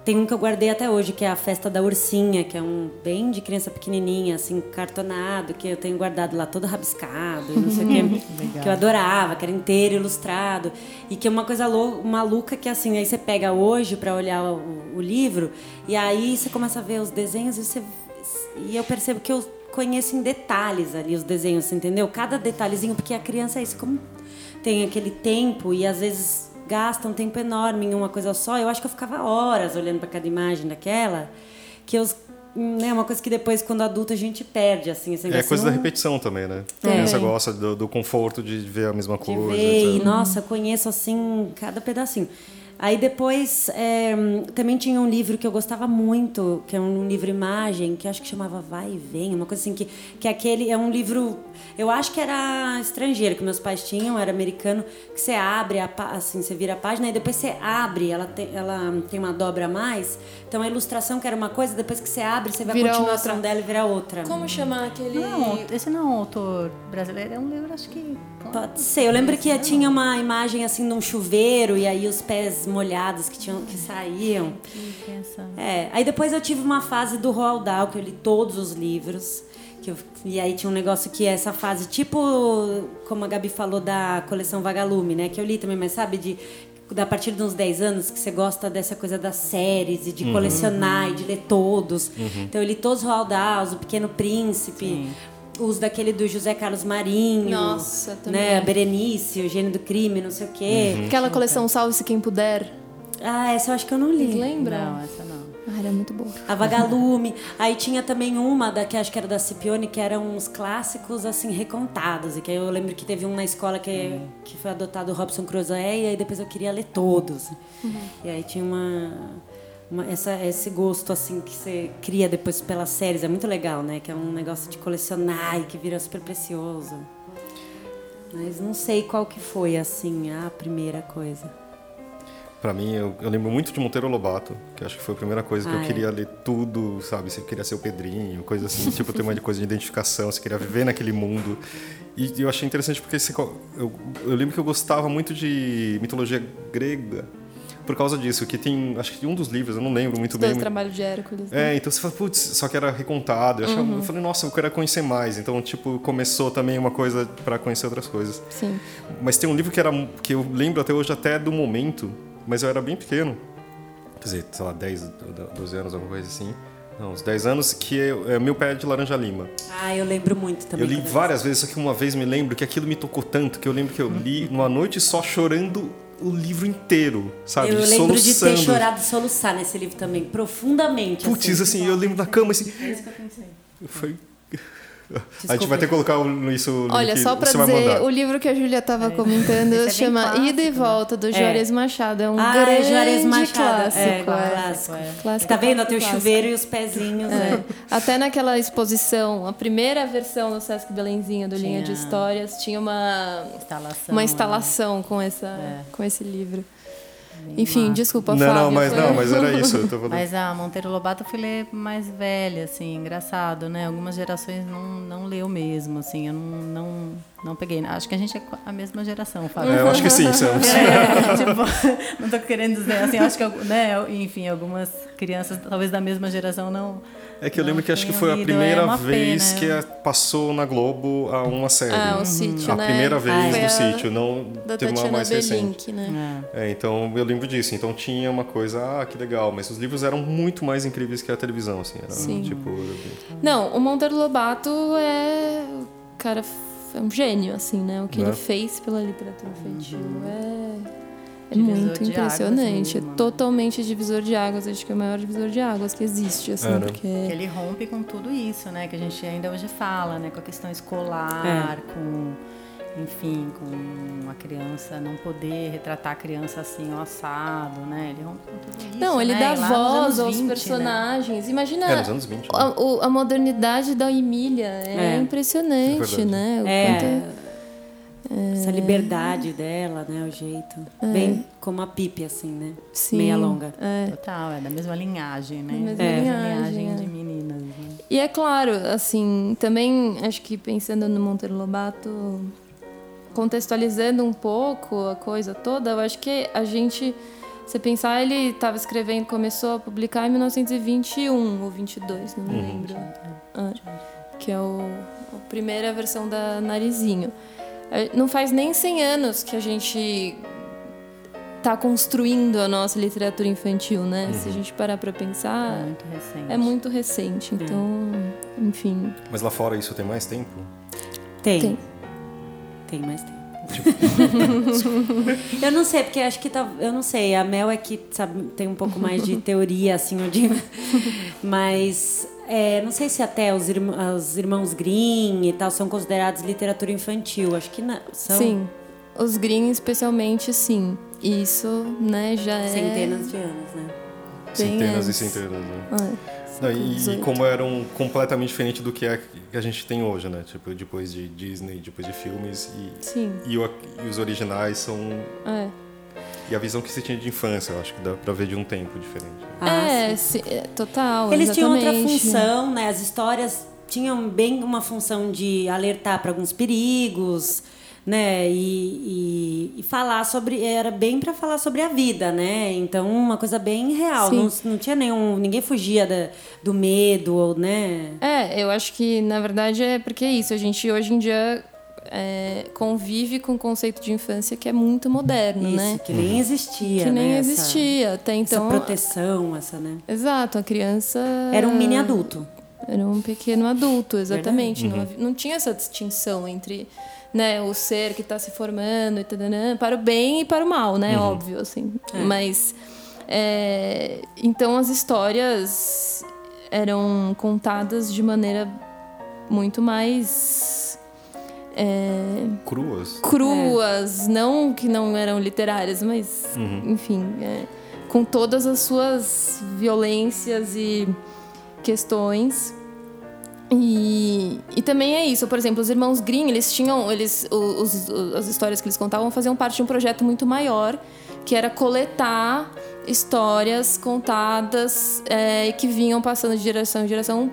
tem um que eu guardei até hoje, que é a Festa da Ursinha, que é um bem de criança pequenininha, assim, cartonado, que eu tenho guardado lá todo rabiscado, não sei o quê, <laughs> que eu adorava, que era inteiro ilustrado, e que é uma coisa lou- maluca que assim, aí você pega hoje para olhar o, o livro, e aí você começa a ver os desenhos e você e eu percebo que eu conheço em detalhes ali os desenhos, entendeu? Cada detalhezinho, porque a criança é isso, como tem aquele tempo e às vezes gasta um tempo enorme em uma coisa só. Eu acho que eu ficava horas olhando para cada imagem daquela, que eu né, uma coisa que depois quando adulto a gente perde assim, esse É coisa da não- repetição também, né? A É. criança gosta do, do conforto de ver a mesma de coisa. ver e nossa, eu conheço assim cada pedacinho. Aí depois é, também tinha um livro que eu gostava muito, que é um livro imagem, que eu acho que chamava Vai e Vem, uma coisa assim que que é aquele é um livro, eu acho que era estrangeiro que meus pais tinham, era americano, que você abre a pá- assim, você vira a página e depois você abre, ela tem, ela tem uma dobra a mais. Então a ilustração que era uma coisa, depois que você abre, você vai Vira a continuação outra. dela e vira outra. Como chamar aquele... Não, esse não é um autor brasileiro, é um livro, acho que. Pode ser. Eu lembro que tinha uma imagem assim num chuveiro e aí os pés molhados que tinham que saíam. É. Aí depois eu tive uma fase do Roald Dahl que eu li todos os livros. Que eu- e aí tinha um negócio que é essa fase, tipo, como a Gabi falou da coleção Vagalume, né? Que eu li também, mas sabe, de da partir de uns 10 anos que você gosta dessa coisa das séries e de colecionar e de ler todos. Então eu li todos os Roald Dahl, o Pequeno Príncipe, os daquele do José Carlos Marinho. Nossa, também. Né, a Berenice, o Gênio do Crime, não sei o quê. Aquela coleção Salve-se Quem Puder. Ah, essa eu acho que eu não li. Lembra? Não, essa não. Ah, era muito boa. A Vagalume. Aí tinha também uma, da, que acho que era da Cipione, que eram uns clássicos, assim, recontados. E que eu lembro que teve um na escola que, que foi adotado o Robson Crusoe, e aí depois eu queria ler todos. E aí tinha uma... uma- essa, esse gosto, assim, que você cria depois pelas séries. É muito legal, né? Que é um negócio de colecionar e que vira super precioso. Mas não sei qual que foi, assim, a primeira coisa. Pra mim, eu, eu lembro muito de Monteiro Lobato, que acho que foi a primeira coisa que Ah, eu é. queria ler tudo, sabe? Você queria ser o Pedrinho, coisa assim, <laughs> tipo, ter uma coisa de identificação, você queria viver naquele mundo. E eu achei interessante porque você eu, eu lembro que eu gostava muito de mitologia grega por causa disso, que tem, acho que um dos livros, eu não lembro muito Os bem. dois trabalhos de Hércules. né? É, então você fala, putz, só que era recontado. Eu, achava- Uhum. eu falei, nossa, eu quero conhecer mais. Então, tipo, começou também uma coisa pra conhecer outras coisas. Sim. Mas tem um livro que, era, que eu lembro até hoje, até do momento, mas eu era bem pequeno. Quer dizer, sei lá, 10, 12 anos, alguma coisa assim. Não, uns 10 anos, que é, é Meu Pé de Laranja Lima. Ah, eu lembro muito também. Eu li várias vezes, só que uma vez me lembro que aquilo me tocou tanto que eu lembro que eu li numa noite só chorando o livro inteiro, sabe? Eu lembro de ter Soluçando. chorado e soluçar nesse livro também, profundamente. Putz, assim, eu lembro na cama assim. É isso que eu pensei. Foi. A gente vai ter que colocar o- isso no Olha, que só vai dizer, o livro que a Júlia tava comentando Esse é chama clássico, Ida e né? Volta, do Juarez Machado. É um Ah, grande Juarez Machado. clássico. É, é. clássico. é. Clássico, Tá vendo? Tem o clássico. chuveiro e os pezinhos. É. né? Até naquela exposição, a primeira versão do Sesc Belenzinho, do Linha de Tinha. Histórias, tinha uma, Instalação. uma né? instalação com, essa, É. com esse livro. Enfim, massa. desculpa, Não, Fábio. não, mas foi- não, mas era isso. Eu tô <laughs> falando. Mas a Monteiro Lobato eu fui ler mais velha, assim, engraçado, né? Algumas gerações não, não leu mesmo, assim, eu não, não, não peguei. Acho que a gente é a mesma geração, Fábio. É, eu acho que sim, <laughs> somos. É, <laughs> tipo, <laughs> não tô querendo dizer assim, acho que, né, enfim, algumas crianças, talvez da mesma geração, não. É que eu lembro que acho que foi a lido, primeira é uma vez pena. que a- passou na Globo a uma série. Ah, o sítio, a né? primeira vez do a- sítio, não Da teve uma Tatiana mais recente. Belink, né? É. É, então eu lembro disso. Então tinha uma coisa, ah, que legal, mas os livros eram muito mais incríveis que a televisão, assim. Era, Sim. tipo, Não, o Monteiro Lobato é. O cara é um gênio, assim, né? O que Né? ele fez pela literatura infantil é, é Divisor muito impressionante. águas mesmo, né? Totalmente divisor de águas. Acho que é o maior divisor de águas que existe, assim, É, né? porque... Que ele rompe com tudo isso, né? Que a gente ainda hoje fala, né? Com a questão escolar, É. com, enfim, com a criança não poder retratar a criança assim, o assado, né? Ele rompe com tudo isso. Não, ele né? dá voz aos 20, né? personagens. Imagina É, nos anos 20. né? a, o- a modernidade da Emília. É, É. impressionante, É né? O É, quanto- essa liberdade dela, né? O jeito. Bem como a Pipe, assim, né? Sim, Meia longa. é. Total, é da mesma linhagem, né? Da mesma É. linhagem, é. de meninas, né? E é claro, assim, também acho que pensando no Monteiro Lobato, contextualizando um pouco a coisa toda, eu acho que a gente, se pensar, ele estava escrevendo, começou a publicar em 1921 ou 22, não me lembro. Ah, que é o, a primeira versão da Narizinho. É, Não faz nem 100 anos que a gente tá construindo a nossa literatura infantil, né? Se a gente parar para É pensar, muito recente. é muito recente, então, enfim. Mas lá fora isso tem mais tempo? Tem. Tem. Tem, mais tempo. <laughs> eu não sei, porque acho que tá. Eu não sei. A Mel é que sabe, tem um pouco mais de teoria, assim, eu digo. <laughs> Mas é, não sei se até os, irmã- os irmãos Grimm e tal são considerados literatura infantil. Acho que não. São Sim. Os Green, especialmente, sim. Isso, né, já é... centenas de anos, né? Bem Centenas e antes. centenas, né? É. Não, e, e 18. como eram completamente diferente do que, é, que a gente tem hoje, né? Tipo, depois de Disney, depois de filmes e, Sim, e, o- e os originais são é. e a visão que se tinha de infância, eu acho que dá pra ver de um tempo diferente. Ah, é, sim, é, total, Eles tinham outra exatamente. função, né? As histórias tinham bem uma função de alertar para alguns perigos, né? E, e, e falar sobre. Era bem para falar sobre a vida, né? Então, uma coisa bem real. Não, não tinha nenhum. Ninguém fugia da, do medo, ou, né? É, eu acho que, na verdade, é porque é isso. A gente, hoje em dia, é, convive com o conceito de infância que é muito moderno, Isso, né? que nem existia. Que nem né? Essa- existia. Até então... essa proteção, essa, né? Exato, a criança... Era um mini adulto. Era um pequeno adulto, exatamente. Não, havia- não tinha essa distinção entre né, o ser que está se formando e tadanã, para o bem e para o mal, né? Óbvio, assim. Mas é, então as histórias eram contadas de maneira muito mais é, Cruas. cruas, não que não eram literárias, mas enfim, é, com todas as suas violências e questões. E, e também é isso, por exemplo, os irmãos Grimm, eles tinham, eles, os, os- as histórias que eles contavam faziam parte de um projeto muito maior, que era coletar histórias contadas é, que vinham passando de geração em geração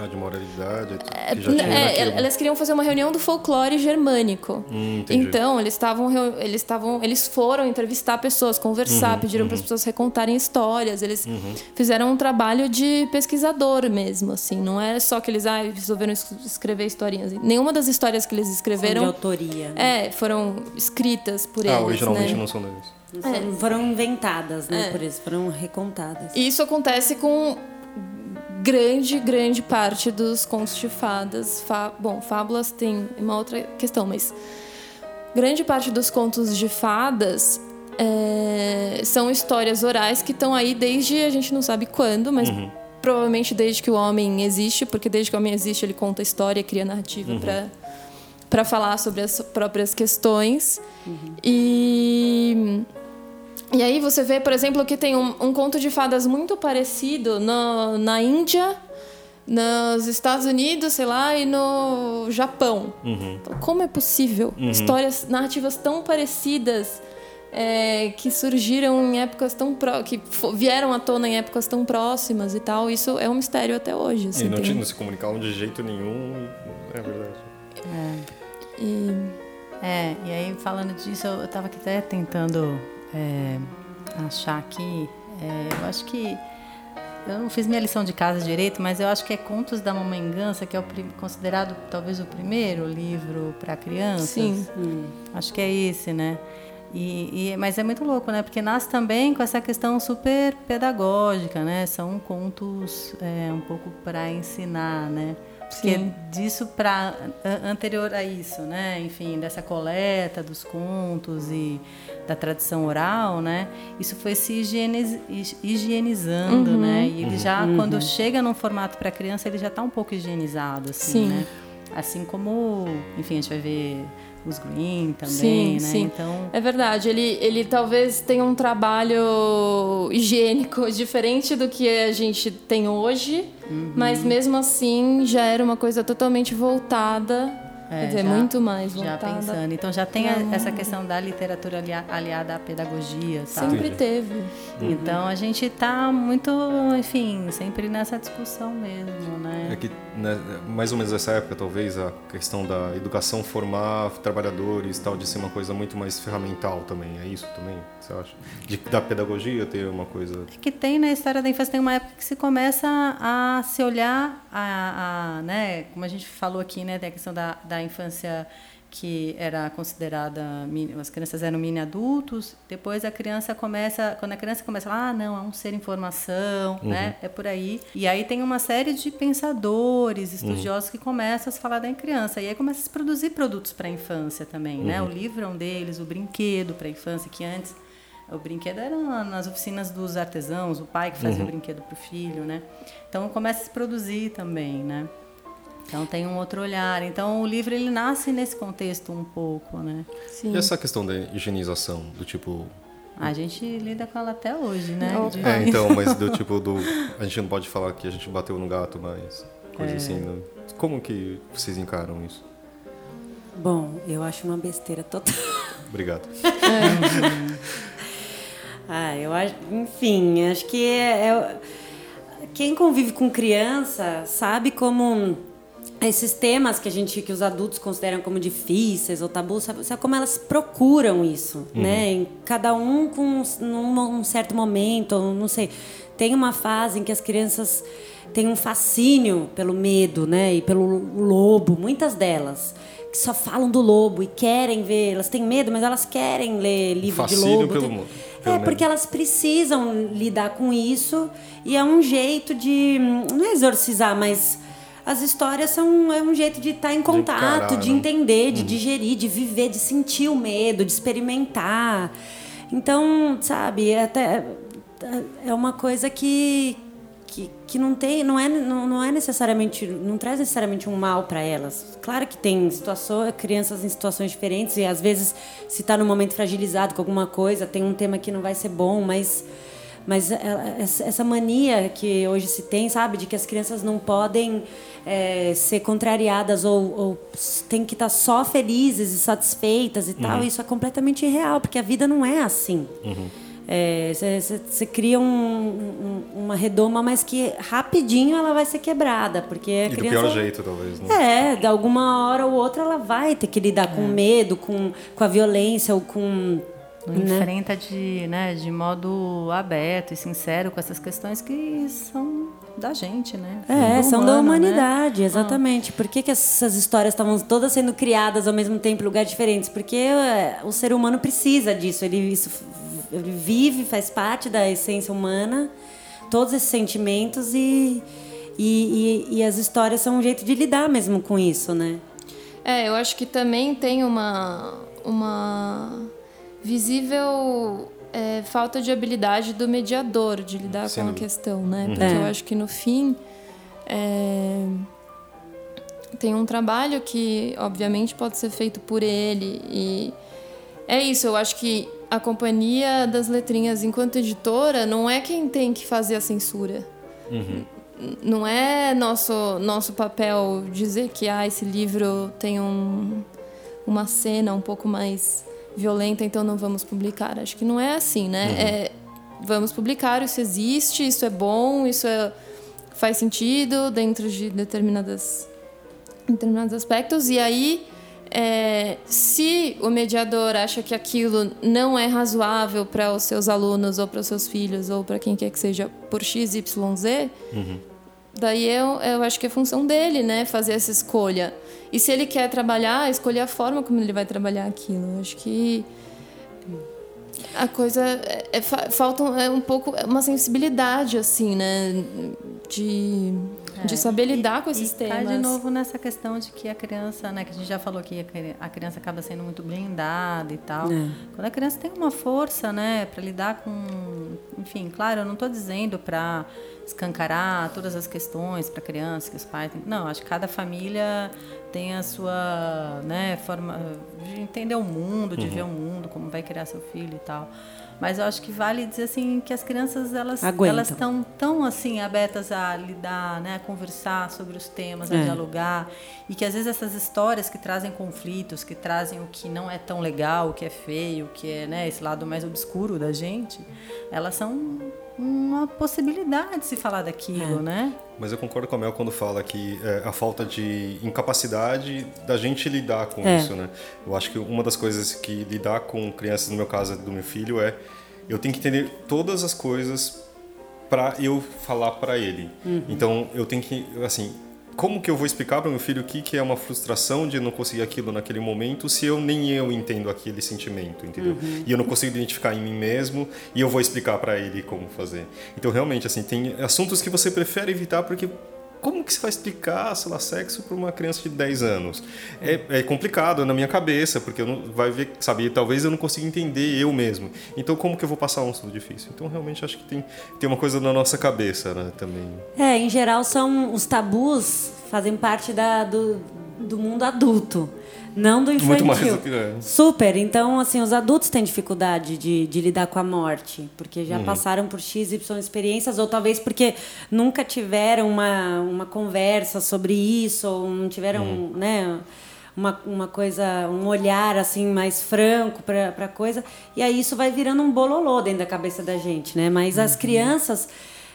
Ah, de moralidade, que já tinha é, naquilo. elas queriam fazer uma reunião do folclore germânico. Hum, então, eles estavam eles estavam eles foram entrevistar pessoas, conversar, Uhum, pediram para as pessoas recontarem histórias. Eles fizeram um trabalho de pesquisador mesmo, assim, não era só que eles ah, resolveram es- escrever historinhas. Nenhuma das histórias que eles De escreveram autoria. né? é, foram escritas por ah, eles, originalmente né? não são deles. Não são- Foram inventadas, né? É. Por isso, foram recontadas. E Isso acontece com grande, grande parte dos contos de fadas. Fá- Bom, fábulas tem uma outra questão, mas grande parte dos contos de fadas é, são histórias orais que estão aí desde a gente não sabe quando, mas provavelmente desde que o homem existe, porque desde que o homem existe ele conta história, cria narrativa para para falar sobre as próprias questões. E e aí você vê, por exemplo, que tem um, um conto de fadas muito parecido no, na Índia, nos Estados Unidos, sei lá, e no Japão. Então, como é possível histórias narrativas tão parecidas é, que surgiram em épocas tão pró que vieram à tona em épocas tão próximas e tal? Isso é um mistério até hoje. Assim, e não, tem- não se comunicavam de jeito nenhum, é verdade. e- É, e aí falando disso, eu estava aqui até tentando é, achar aqui. é, eu acho que. Eu não fiz minha lição de casa direito, mas eu acho que é Contos da Mamãe Gansa, que é o considerado talvez o primeiro livro para crianças. Sim. Acho que é esse, né? E, e- mas é muito louco, né? Porque nasce também com essa questão super pedagógica, né? São contos é, um pouco para ensinar, né? Porque Sim. disso para anterior a isso, né? Enfim, dessa coleta dos contos e da tradição oral, né? Isso foi se higieniz, higienizando, Uhum. né? E ele já quando chega num formato para criança, ele já está um pouco higienizado, assim, Sim. né? Assim como, enfim, a gente vai ver os Green também, Sim, né? sim. Então, É verdade, ele, ele talvez tenha um trabalho higiênico <laughs> diferente do que a gente tem hoje, Uhum. mas mesmo assim já era uma coisa totalmente voltada, É, quer dizer, já- muito mais já voltada. pensando. Então já tem a- essa questão da literatura alia- aliada à pedagogia, sabe? Sempre teve. Então a gente está muito, enfim, sempre nessa discussão mesmo, né? É que, né, mais ou menos nessa época, talvez, a questão da educação formar trabalhadores tal, de ser uma coisa muito mais ferramental também. É isso também, você acha? De, da pedagogia ter uma coisa... que tem na história da infância tem uma época que se começa a se olhar a, a né como a gente falou aqui né tem a questão da, da infância que era considerada as crianças eram mini adultos depois a criança começa quando a criança começa ah não é um ser em formação né é por aí. E aí tem uma série de pensadores estudiosos que começam a se falar da criança. E aí começa a se produzir produtos para a infância também né? O livro é um deles o brinquedo para a infância que antes o brinquedo era nas oficinas dos artesãos, o pai que fazia o brinquedo para o filho, né? Então começa a se produzir também, né? Então tem um outro olhar. Então o livro ele nasce nesse contexto um pouco, né? Sim. E essa questão da higienização, do tipo... A gente lida com ela até hoje, né? De- É, então, mas do tipo do... A gente não pode falar que a gente bateu no gato, mas coisa assim, né? Como que vocês encaram isso? Bom, eu acho uma besteira total. Obrigado. <laughs> Ah, eu acho, enfim, acho que é, é- quem convive com criança sabe como esses temas que a gente, que os adultos consideram como difíceis ou tabus, sabe, sabe como elas procuram isso, né? Em cada um com um, num um certo momento, não sei. Tem uma fase em que as crianças têm um fascínio pelo medo, né? E pelo lobo, muitas delas que só falam do lobo e querem ver, elas têm medo, mas elas querem ler livro de Fascínio lobo. pelo Tem- pelo é, porque elas precisam lidar com isso e é um jeito de não é exorcizar, mas as histórias são é um jeito de estar em contato, encarar, de né? entender, de digerir, de viver, de sentir o medo, de experimentar. Então, sabe, é até é uma coisa que que, que não tem não é não, não é necessariamente não traz necessariamente um mal para elas claro que tem situações crianças em situações diferentes e às vezes se está num momento fragilizado com alguma coisa tem um tema que não vai ser bom mas mas ela- essa essa mania que hoje se tem sabe de que as crianças não podem é, ser contrariadas ou, ou tem que estar só felizes e satisfeitas e tal isso é completamente irreal porque a vida não é assim. Você cria um- um- uma redoma, mas que rapidinho ela vai ser quebrada, porque a E do criança... pior jeito, talvez, né? É, de alguma hora ou outra ela vai ter que lidar com medo, com, com a violência ou com... Não né? enfrenta de, né, de modo aberto e sincero com essas questões que são da gente, né? É, Do são da humano, né? humanidade, exatamente. Por que, que essas histórias estavam todas sendo criadas ao mesmo tempo em lugares diferentes? Porque é, o ser humano precisa disso. Ele, isso, ele vive, faz parte da essência humana, todos esses sentimentos e, e, e, e as histórias são um jeito de lidar mesmo com isso, né? É, eu acho que também tem uma, uma visível é, falta de habilidade do mediador de lidar Sem com a dúvida. questão, né? Porque É. eu acho que no fim é, tem um trabalho que, obviamente, pode ser feito por ele e é isso. Eu acho que a companhia das letrinhas, enquanto editora, não é quem tem que fazer a censura não é nosso nosso papel dizer que ah, esse livro tem um, uma cena um pouco mais violenta, então não vamos publicar. Acho que não é assim, né? É, vamos publicar, isso existe, isso é bom, isso é- faz sentido dentro de determinadas determinados aspectos e aí é, se o mediador acha que aquilo não é razoável para os seus alunos ou para os seus filhos ou para quem quer que seja por x, y, z, daí eu, eu acho que é função dele, né, fazer essa escolha. E se ele quer trabalhar, escolher a forma como ele vai trabalhar aquilo. Eu acho que a coisa é, é, fa- falta um- é um pouco é uma sensibilidade assim, né, de de saber lidar com esses e temas. Cai de novo nessa questão de que a criança, né, que a gente já falou que a criança acaba sendo muito blindada e tal. É. Quando a criança tem uma força, né, para lidar com, enfim, claro, eu não estou dizendo para escancarar todas as questões para a criança que os pais têm. Não, acho que cada família tem a sua, né, forma de entender o mundo, de uhum. ver o mundo, como vai criar seu filho e tal. Mas eu acho que vale dizer assim que as crianças elas Aguentam. elas estão tão assim abertas a lidar, né, a conversar sobre os temas, a é. dialogar e que às vezes essas histórias que trazem conflitos, que trazem o que não é tão legal, o que é feio, o que é, né, esse lado mais obscuro da gente, elas são uma possibilidade de se falar daquilo, é. né? Mas eu concordo com a Mel quando fala que é, a falta de incapacidade da gente lidar com é. isso, né? Eu acho que uma das coisas que lidar com crianças, no meu caso do meu filho, é eu tenho que entender todas as coisas para eu falar para ele. Uhum. Então eu tenho que, assim, como que eu vou explicar para meu filho o que, que é uma frustração de não conseguir aquilo naquele momento se eu nem eu entendo aquele sentimento, entendeu? Uhum. E eu não consigo identificar em mim mesmo e eu vou explicar para ele como fazer. Então, realmente, assim, tem assuntos que você prefere evitar porque como que você vai explicar, sei lá, sexo para uma criança de 10 anos? É, é complicado na minha cabeça, porque eu não, vai ver, sabe, talvez eu não consiga entender eu mesmo. Então, como que eu vou passar um assunto difícil? Então, realmente, acho que tem, tem uma coisa na nossa cabeça, né, também. É, em geral, são os tabus fazem parte da, do, do mundo adulto. Não do infantil. Muito mais do que é. Super. Então, assim, os adultos têm dificuldade de, de lidar com a morte, porque já uhum. passaram por X, Y experiências, ou talvez porque nunca tiveram uma, uma conversa sobre isso, ou não tiveram, uhum. né? Uma, uma coisa, um olhar assim mais franco para a coisa, e aí isso vai virando um bololô dentro da cabeça da gente, né? Mas uhum. as crianças,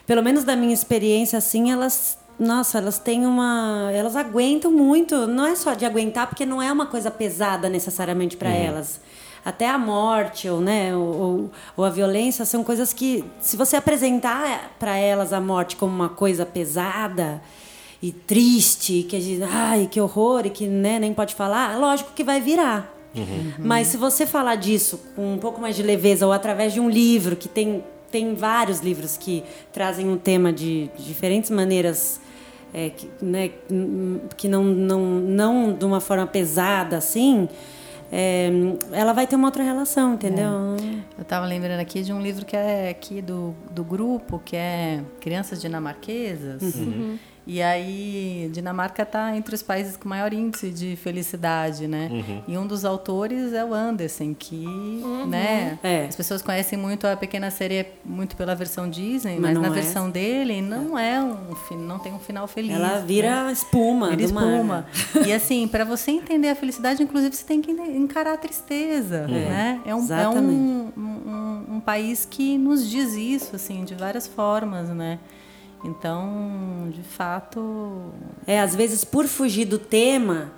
pelo menos da minha experiência, assim, elas nossa, elas têm uma. Elas aguentam muito. Não é só de aguentar, porque não é uma coisa pesada necessariamente para uhum. elas. Até a morte ou, né, ou, ou, a violência são coisas que, se você apresentar para elas a morte como uma coisa pesada e triste, que a gente, ai, que horror, e que né, nem pode falar, lógico que vai virar. Uhum. Mas se você falar disso com um pouco mais de leveza ou através de um livro que tem tem vários livros que trazem um tema de, de diferentes maneiras é, que, né, que não, não, não de uma forma pesada assim, é, ela vai ter uma outra relação, entendeu? É. Eu estava lembrando aqui de um livro que é aqui do, do grupo, que é Crianças Dinamarquesas. Uhum. E aí, Dinamarca está entre os países com maior índice de felicidade, né? Uhum. E um dos autores é o Andersen, que, uhum. né? É. As pessoas conhecem muito a Pequena Sereia muito pela versão Disney, mas, mas na é. versão dele não é um não tem um final feliz. Ela vira né? espuma, vira espuma. e assim, para você entender a felicidade, inclusive você tem que encarar a tristeza, é. né? É um, é um, um, um país que nos diz isso, assim, de várias formas, né? Então, de fato. É, às vezes, por fugir do tema,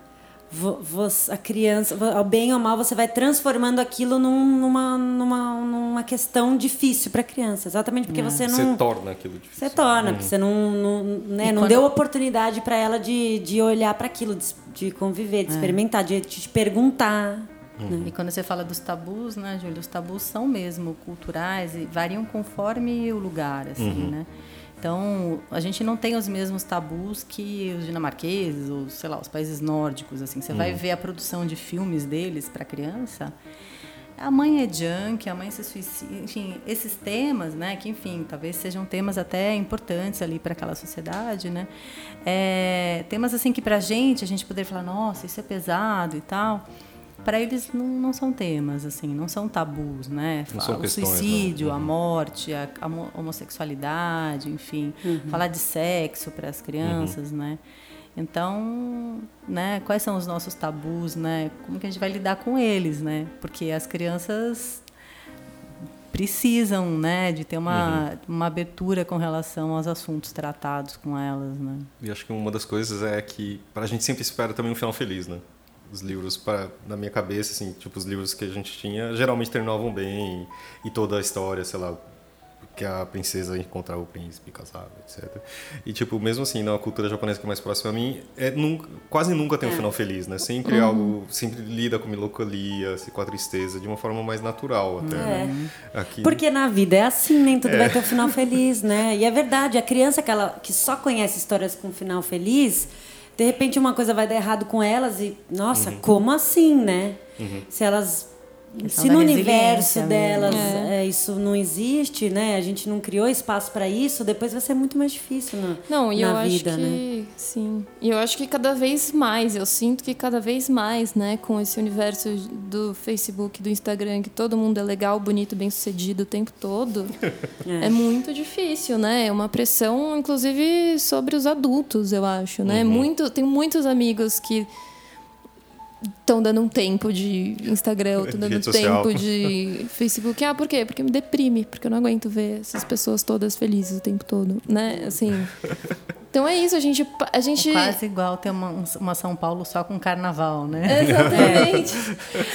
a criança, ao bem ou mal, você vai transformando aquilo num, numa, numa, numa questão difícil para a criança. Exatamente porque é. você não. Você torna aquilo difícil. Você torna, porque você não, não, né, não quando... deu oportunidade para ela de, de olhar para aquilo, de, de, conviver, de é. experimentar, de, de perguntar. Uhum. Né? E quando você fala dos tabus, né, Júlio? Os tabus são mesmo culturais e variam conforme o lugar, assim, uhum. né? Então, a gente não tem os mesmos tabus que os dinamarqueses ou, sei lá, os países nórdicos, assim. Você vai uhum. ver a produção de filmes deles para criança, a mãe é junk, a mãe se suicida, enfim, esses temas, né, que enfim, talvez sejam temas até importantes ali para aquela sociedade, né, é, temas assim que para a gente, a gente poderia falar, nossa, isso é pesado e tal, para eles não, não são temas, assim, não são tabus, né? Não são o suicídio, não. a uhum. morte, a, a homossexualidade, enfim, uhum. falar de sexo para as crianças, uhum. né? Então, né, quais são os nossos tabus, né? Como que a gente vai lidar com eles, né? Porque as crianças precisam, né, de ter uma, uhum. uma abertura com relação aos assuntos tratados com elas, né? E acho que uma das coisas é que para a gente sempre espera também um final feliz, né? Os livros para na minha cabeça assim tipo os livros que a gente tinha geralmente terminavam bem e, e, toda a história sei lá que a princesa encontrava o príncipe, casava, etc. E, tipo, mesmo assim, na cultura japonesa que é mais próxima a mim, é, nunca, quase nunca tem um final feliz, né? Sempre Uhum. algo, sempre lida com melancolia, com a tristeza, de uma forma mais natural até, né? Aqui, É. Porque na vida é assim, nem tudo vai ter um final feliz, né? E é verdade, a criança que, ela, que só conhece histórias com final feliz, de repente uma coisa vai dar errado com elas e, nossa, Uhum. como assim, né? Se elas. Se no universo delas é, isso não existe, né? A gente não criou espaço para isso, depois vai ser muito mais difícil na, Não, e na eu vida, acho né? que sim. E eu acho que cada vez mais, eu sinto que cada vez mais, né, com esse universo do Facebook, do Instagram, que todo mundo é legal, bonito, bem-sucedido o tempo todo, <laughs> é. muito difícil, né? É uma pressão, inclusive, sobre os adultos, eu acho, né? Muito, tem muitos amigos que estão dando um tempo de Instagram, estão dando social. tempo de Facebook. Ah, por quê? Porque me deprime, porque eu não aguento ver essas pessoas todas felizes o tempo todo, né? Assim. Então é isso, a gente a gente É quase igual ter uma, uma São Paulo só com carnaval, né? Exatamente. <laughs>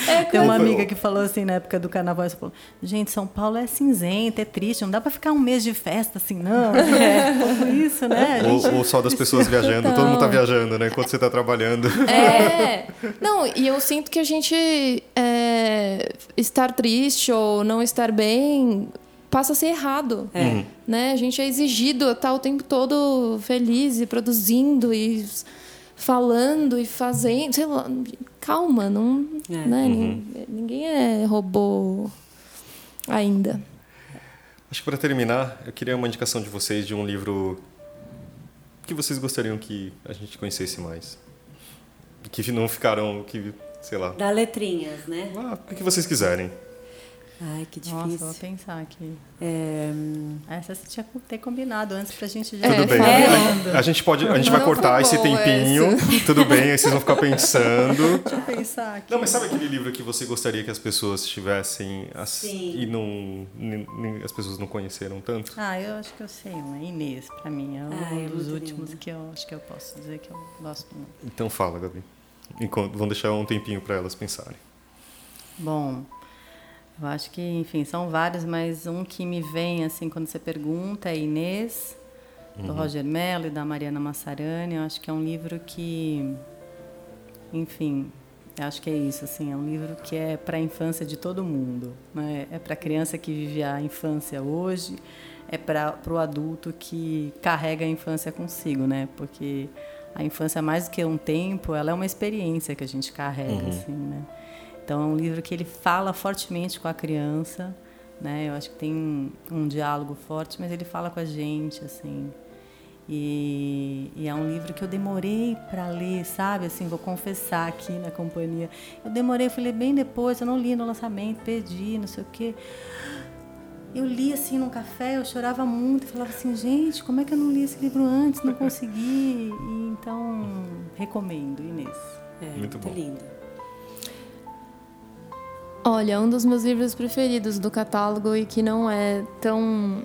É, Tem uma amiga que falou assim na época do carnaval, ela falou, gente, São Paulo é cinzenta, é triste, não dá pra ficar um mês de festa assim, não. <laughs> É um pouco isso, né? Gente- Ou, ou só das pessoas viajando, todo mundo tá viajando, né? Enquanto você tá trabalhando. É. Não, e eu sinto que a gente é, estar triste ou não estar bem passa a ser errado. Uhum. Né? A gente é exigido a estar o tempo todo feliz e produzindo e falando e fazendo. Sei lá, calma, não. É. Né? Uhum. Nin- Ninguém é robô ainda. Acho que para terminar, eu queria uma indicação de vocês de um livro que vocês gostariam que a gente conhecesse mais. Que não ficaram, que, sei lá, Dá letrinhas, né? ah, o que vocês quiserem. Ai, que Nossa, difícil. vou pensar aqui. É, Essa você tinha que ter combinado antes pra gente já É, Tudo bem. fala. A gente pode, a gente vai Não cortar esse tempinho. Tudo bem, aí vocês vão ficar pensando. <laughs> Deixa eu pensar aqui. Não, mas sabe aquele livro que você gostaria que as pessoas tivessem assim, Sim. e não as pessoas não conheceram tanto? Ah, eu acho que eu sei uma. Inês, pra mim, é um Ah, é dos últimos linda. que eu acho que eu posso dizer que eu gosto muito. Então fala, Gabi. Enquanto, vão deixar um tempinho para elas pensarem. Bom, eu acho que, enfim, são vários, mas um que me vem, assim, quando você pergunta é Inês, do Roger Mello e da Mariana Massarani. Eu acho que é um livro que, enfim, eu acho que é isso, assim, é um livro que é para a infância de todo mundo, né? É para a criança que vive a infância hoje, é para o adulto que carrega a infância consigo, né? Porque a infância, mais do que um tempo, ela é uma experiência que a gente carrega, assim, né? Então é um livro que ele fala fortemente com a criança, né? Eu acho que tem um, um diálogo forte, mas ele fala com a gente, assim. E, e é um livro que eu demorei para ler, sabe? Assim, vou confessar aqui na companhia. Eu demorei, eu fui ler bem depois, eu não li no lançamento, perdi, não sei o quê. Eu li assim num café, eu chorava muito, eu falava assim, gente, como é que eu não li esse livro antes? Não consegui. E, então, recomendo, Inês. é Muito muito, bom. lindo. Olha, um dos meus livros preferidos do catálogo e que não é tão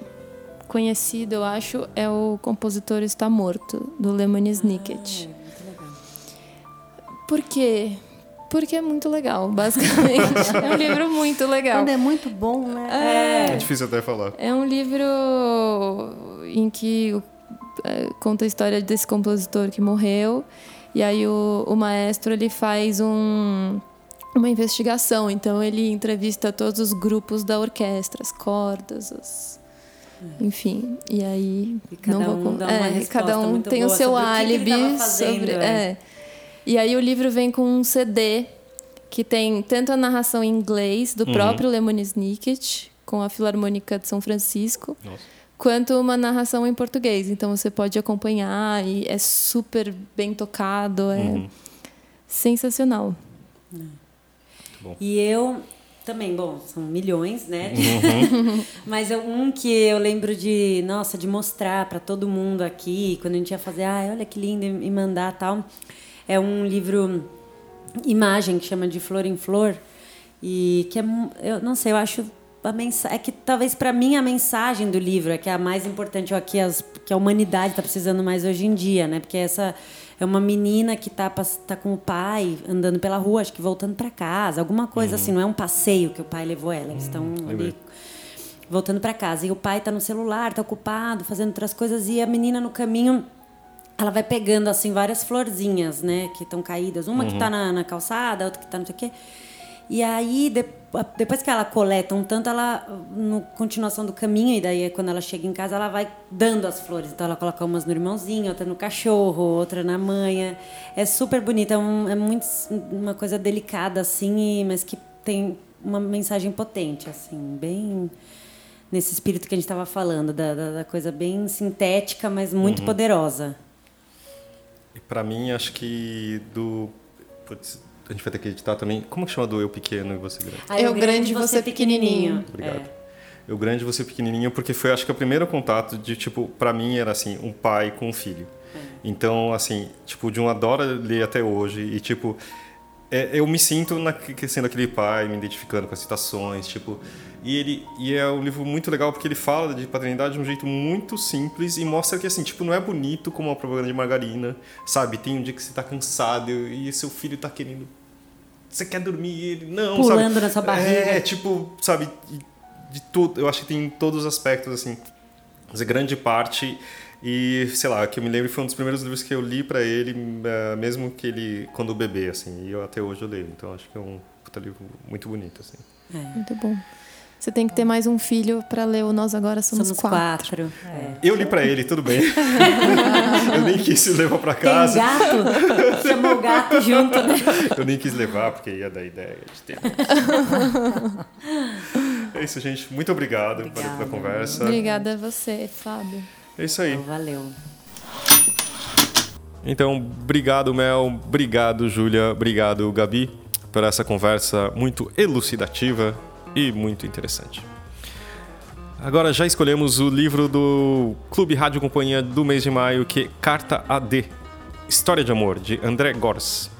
conhecido, eu acho, é O Compositor Está Morto, do Lemony Snicket. É, muito legal. Por quê? Porque é muito legal, basicamente. <laughs> é um livro muito legal. Quando é muito bom, né? É difícil até falar. É um livro em que é, conta a história desse compositor que morreu e aí o, o maestro ele faz um, uma investigação. Então ele entrevista todos os grupos da orquestra, as cordas, as- enfim. E aí E cada não vou um dá uma é, cada um muito tem o seu sobre o que que ele álibi tava fazendo, sobre é. é. E aí o livro vem com um CD que tem tanto a narração em inglês do próprio Lemony Snicket com a Filarmônica de São Francisco, Nossa. quanto uma narração em português. Então você pode acompanhar e é super bem tocado, é Uhum. sensacional. E eu também, bom, são milhões, né? Uhum. <laughs> Mas é um que eu lembro de, nossa, de mostrar para todo mundo aqui, quando a gente ia fazer, ai, olha que lindo, e mandar tal. É um livro imagem que chama de Flor em Flor e que é, eu não sei, eu acho a mensagem, é que talvez para mim a mensagem do livro é que é a mais importante, ou a que, as, que a humanidade está precisando mais hoje em dia, né? Porque essa é uma menina que tá, tá com o pai andando pela rua, acho que voltando para casa, alguma coisa assim, não é um passeio que o pai levou ela, eles estão lembrei. ali voltando para casa. E o pai tá no celular, tá ocupado, fazendo outras coisas, e a menina no caminho ela vai pegando assim várias florzinhas, né, que estão caídas, uma uhum. que está na, na, calçada, outra que está não sei o quê. E aí de, depois que ela coleta um tanto, ela no continuação do caminho e daí quando ela chega em casa, ela vai dando as flores. Então ela coloca umas no irmãozinho, outra no cachorro, outra na manha. É super bonita, é, um, é muito uma coisa delicada assim, mas que tem uma mensagem potente assim, bem nesse espírito que a gente estava falando, da, da, da, coisa bem sintética, mas muito uhum. poderosa. E para mim, acho que do. Putz, a gente vai ter que editar também. Como que chama do eu pequeno e você grande? Ah, eu, grande e você pequenininho. Obrigado. É. Eu grande e você pequenininho, porque foi, acho que, o primeiro contato de, tipo, para mim era assim, um pai com um filho. É. Então, assim, tipo, de um adora ler até hoje e, tipo, é, eu me sinto na, sendo aquele pai, me identificando com as citações, tipo, e ele e é um livro muito legal porque ele fala de paternidade de um jeito muito simples e mostra que assim, tipo, não é bonito como uma propaganda de margarina, sabe? Tem um dia que você tá cansado e seu filho tá querendo você quer dormir e ele não, pulando sabe? na sua barriga. É, tipo, sabe, de tudo, eu acho que tem todos os aspectos assim. Mas grande parte e, sei lá, que eu me lembro foi um dos primeiros livros que eu li para ele, eh, mesmo que ele quando bebê, assim, e eu até hoje eu leio. Então acho que é um puta livro muito bonito, assim. É. Muito bom. Você tem que ter mais um filho para ler o Nós Agora Somos, Somos Quatro. quatro. É. Eu li para ele, tudo bem. <laughs> eu nem quis levar para casa. Tem gato? Chamou o gato junto, né? Eu nem quis levar, porque ia dar ideia de ter. é isso, gente. Muito obrigado Obrigada. pela conversa. Obrigada a você, Fábio. É isso aí. Então, valeu. Então, obrigado, Mel. Obrigado, Júlia. Obrigado, Gabi, por essa conversa muito elucidativa e muito interessante. Agora já escolhemos o livro do Clube Rádio Companhia do mês de maio, que é Carta AD, História de Amor, de André Gors.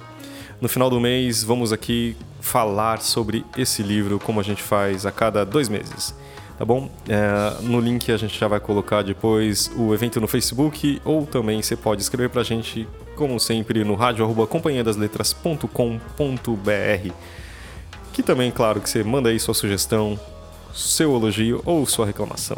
No final do mês, vamos aqui falar sobre esse livro, como a gente faz a cada dois meses. Tá bom? É, no link a gente já vai colocar depois o evento no Facebook, ou também você pode escrever pra gente, como sempre, no rádio companhiadasletras.com.br que também, claro, que você manda aí sua sugestão, seu elogio ou sua reclamação.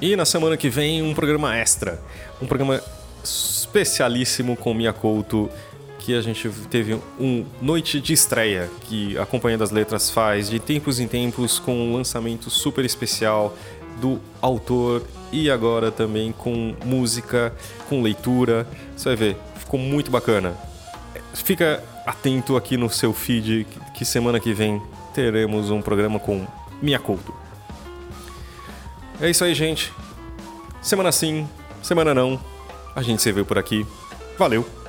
E na semana que vem, um programa extra. Um programa especialíssimo com Mia Couto, que a gente teve um noite de estreia que a Companhia das Letras faz de tempos em tempos com um lançamento super especial do autor e agora também com música, com leitura. Você vai ver, ficou muito bacana. Fica atento aqui no seu feed que semana que vem teremos um programa com Minha Couto. É isso aí, gente. Semana sim, semana não. A gente se vê por aqui. Valeu!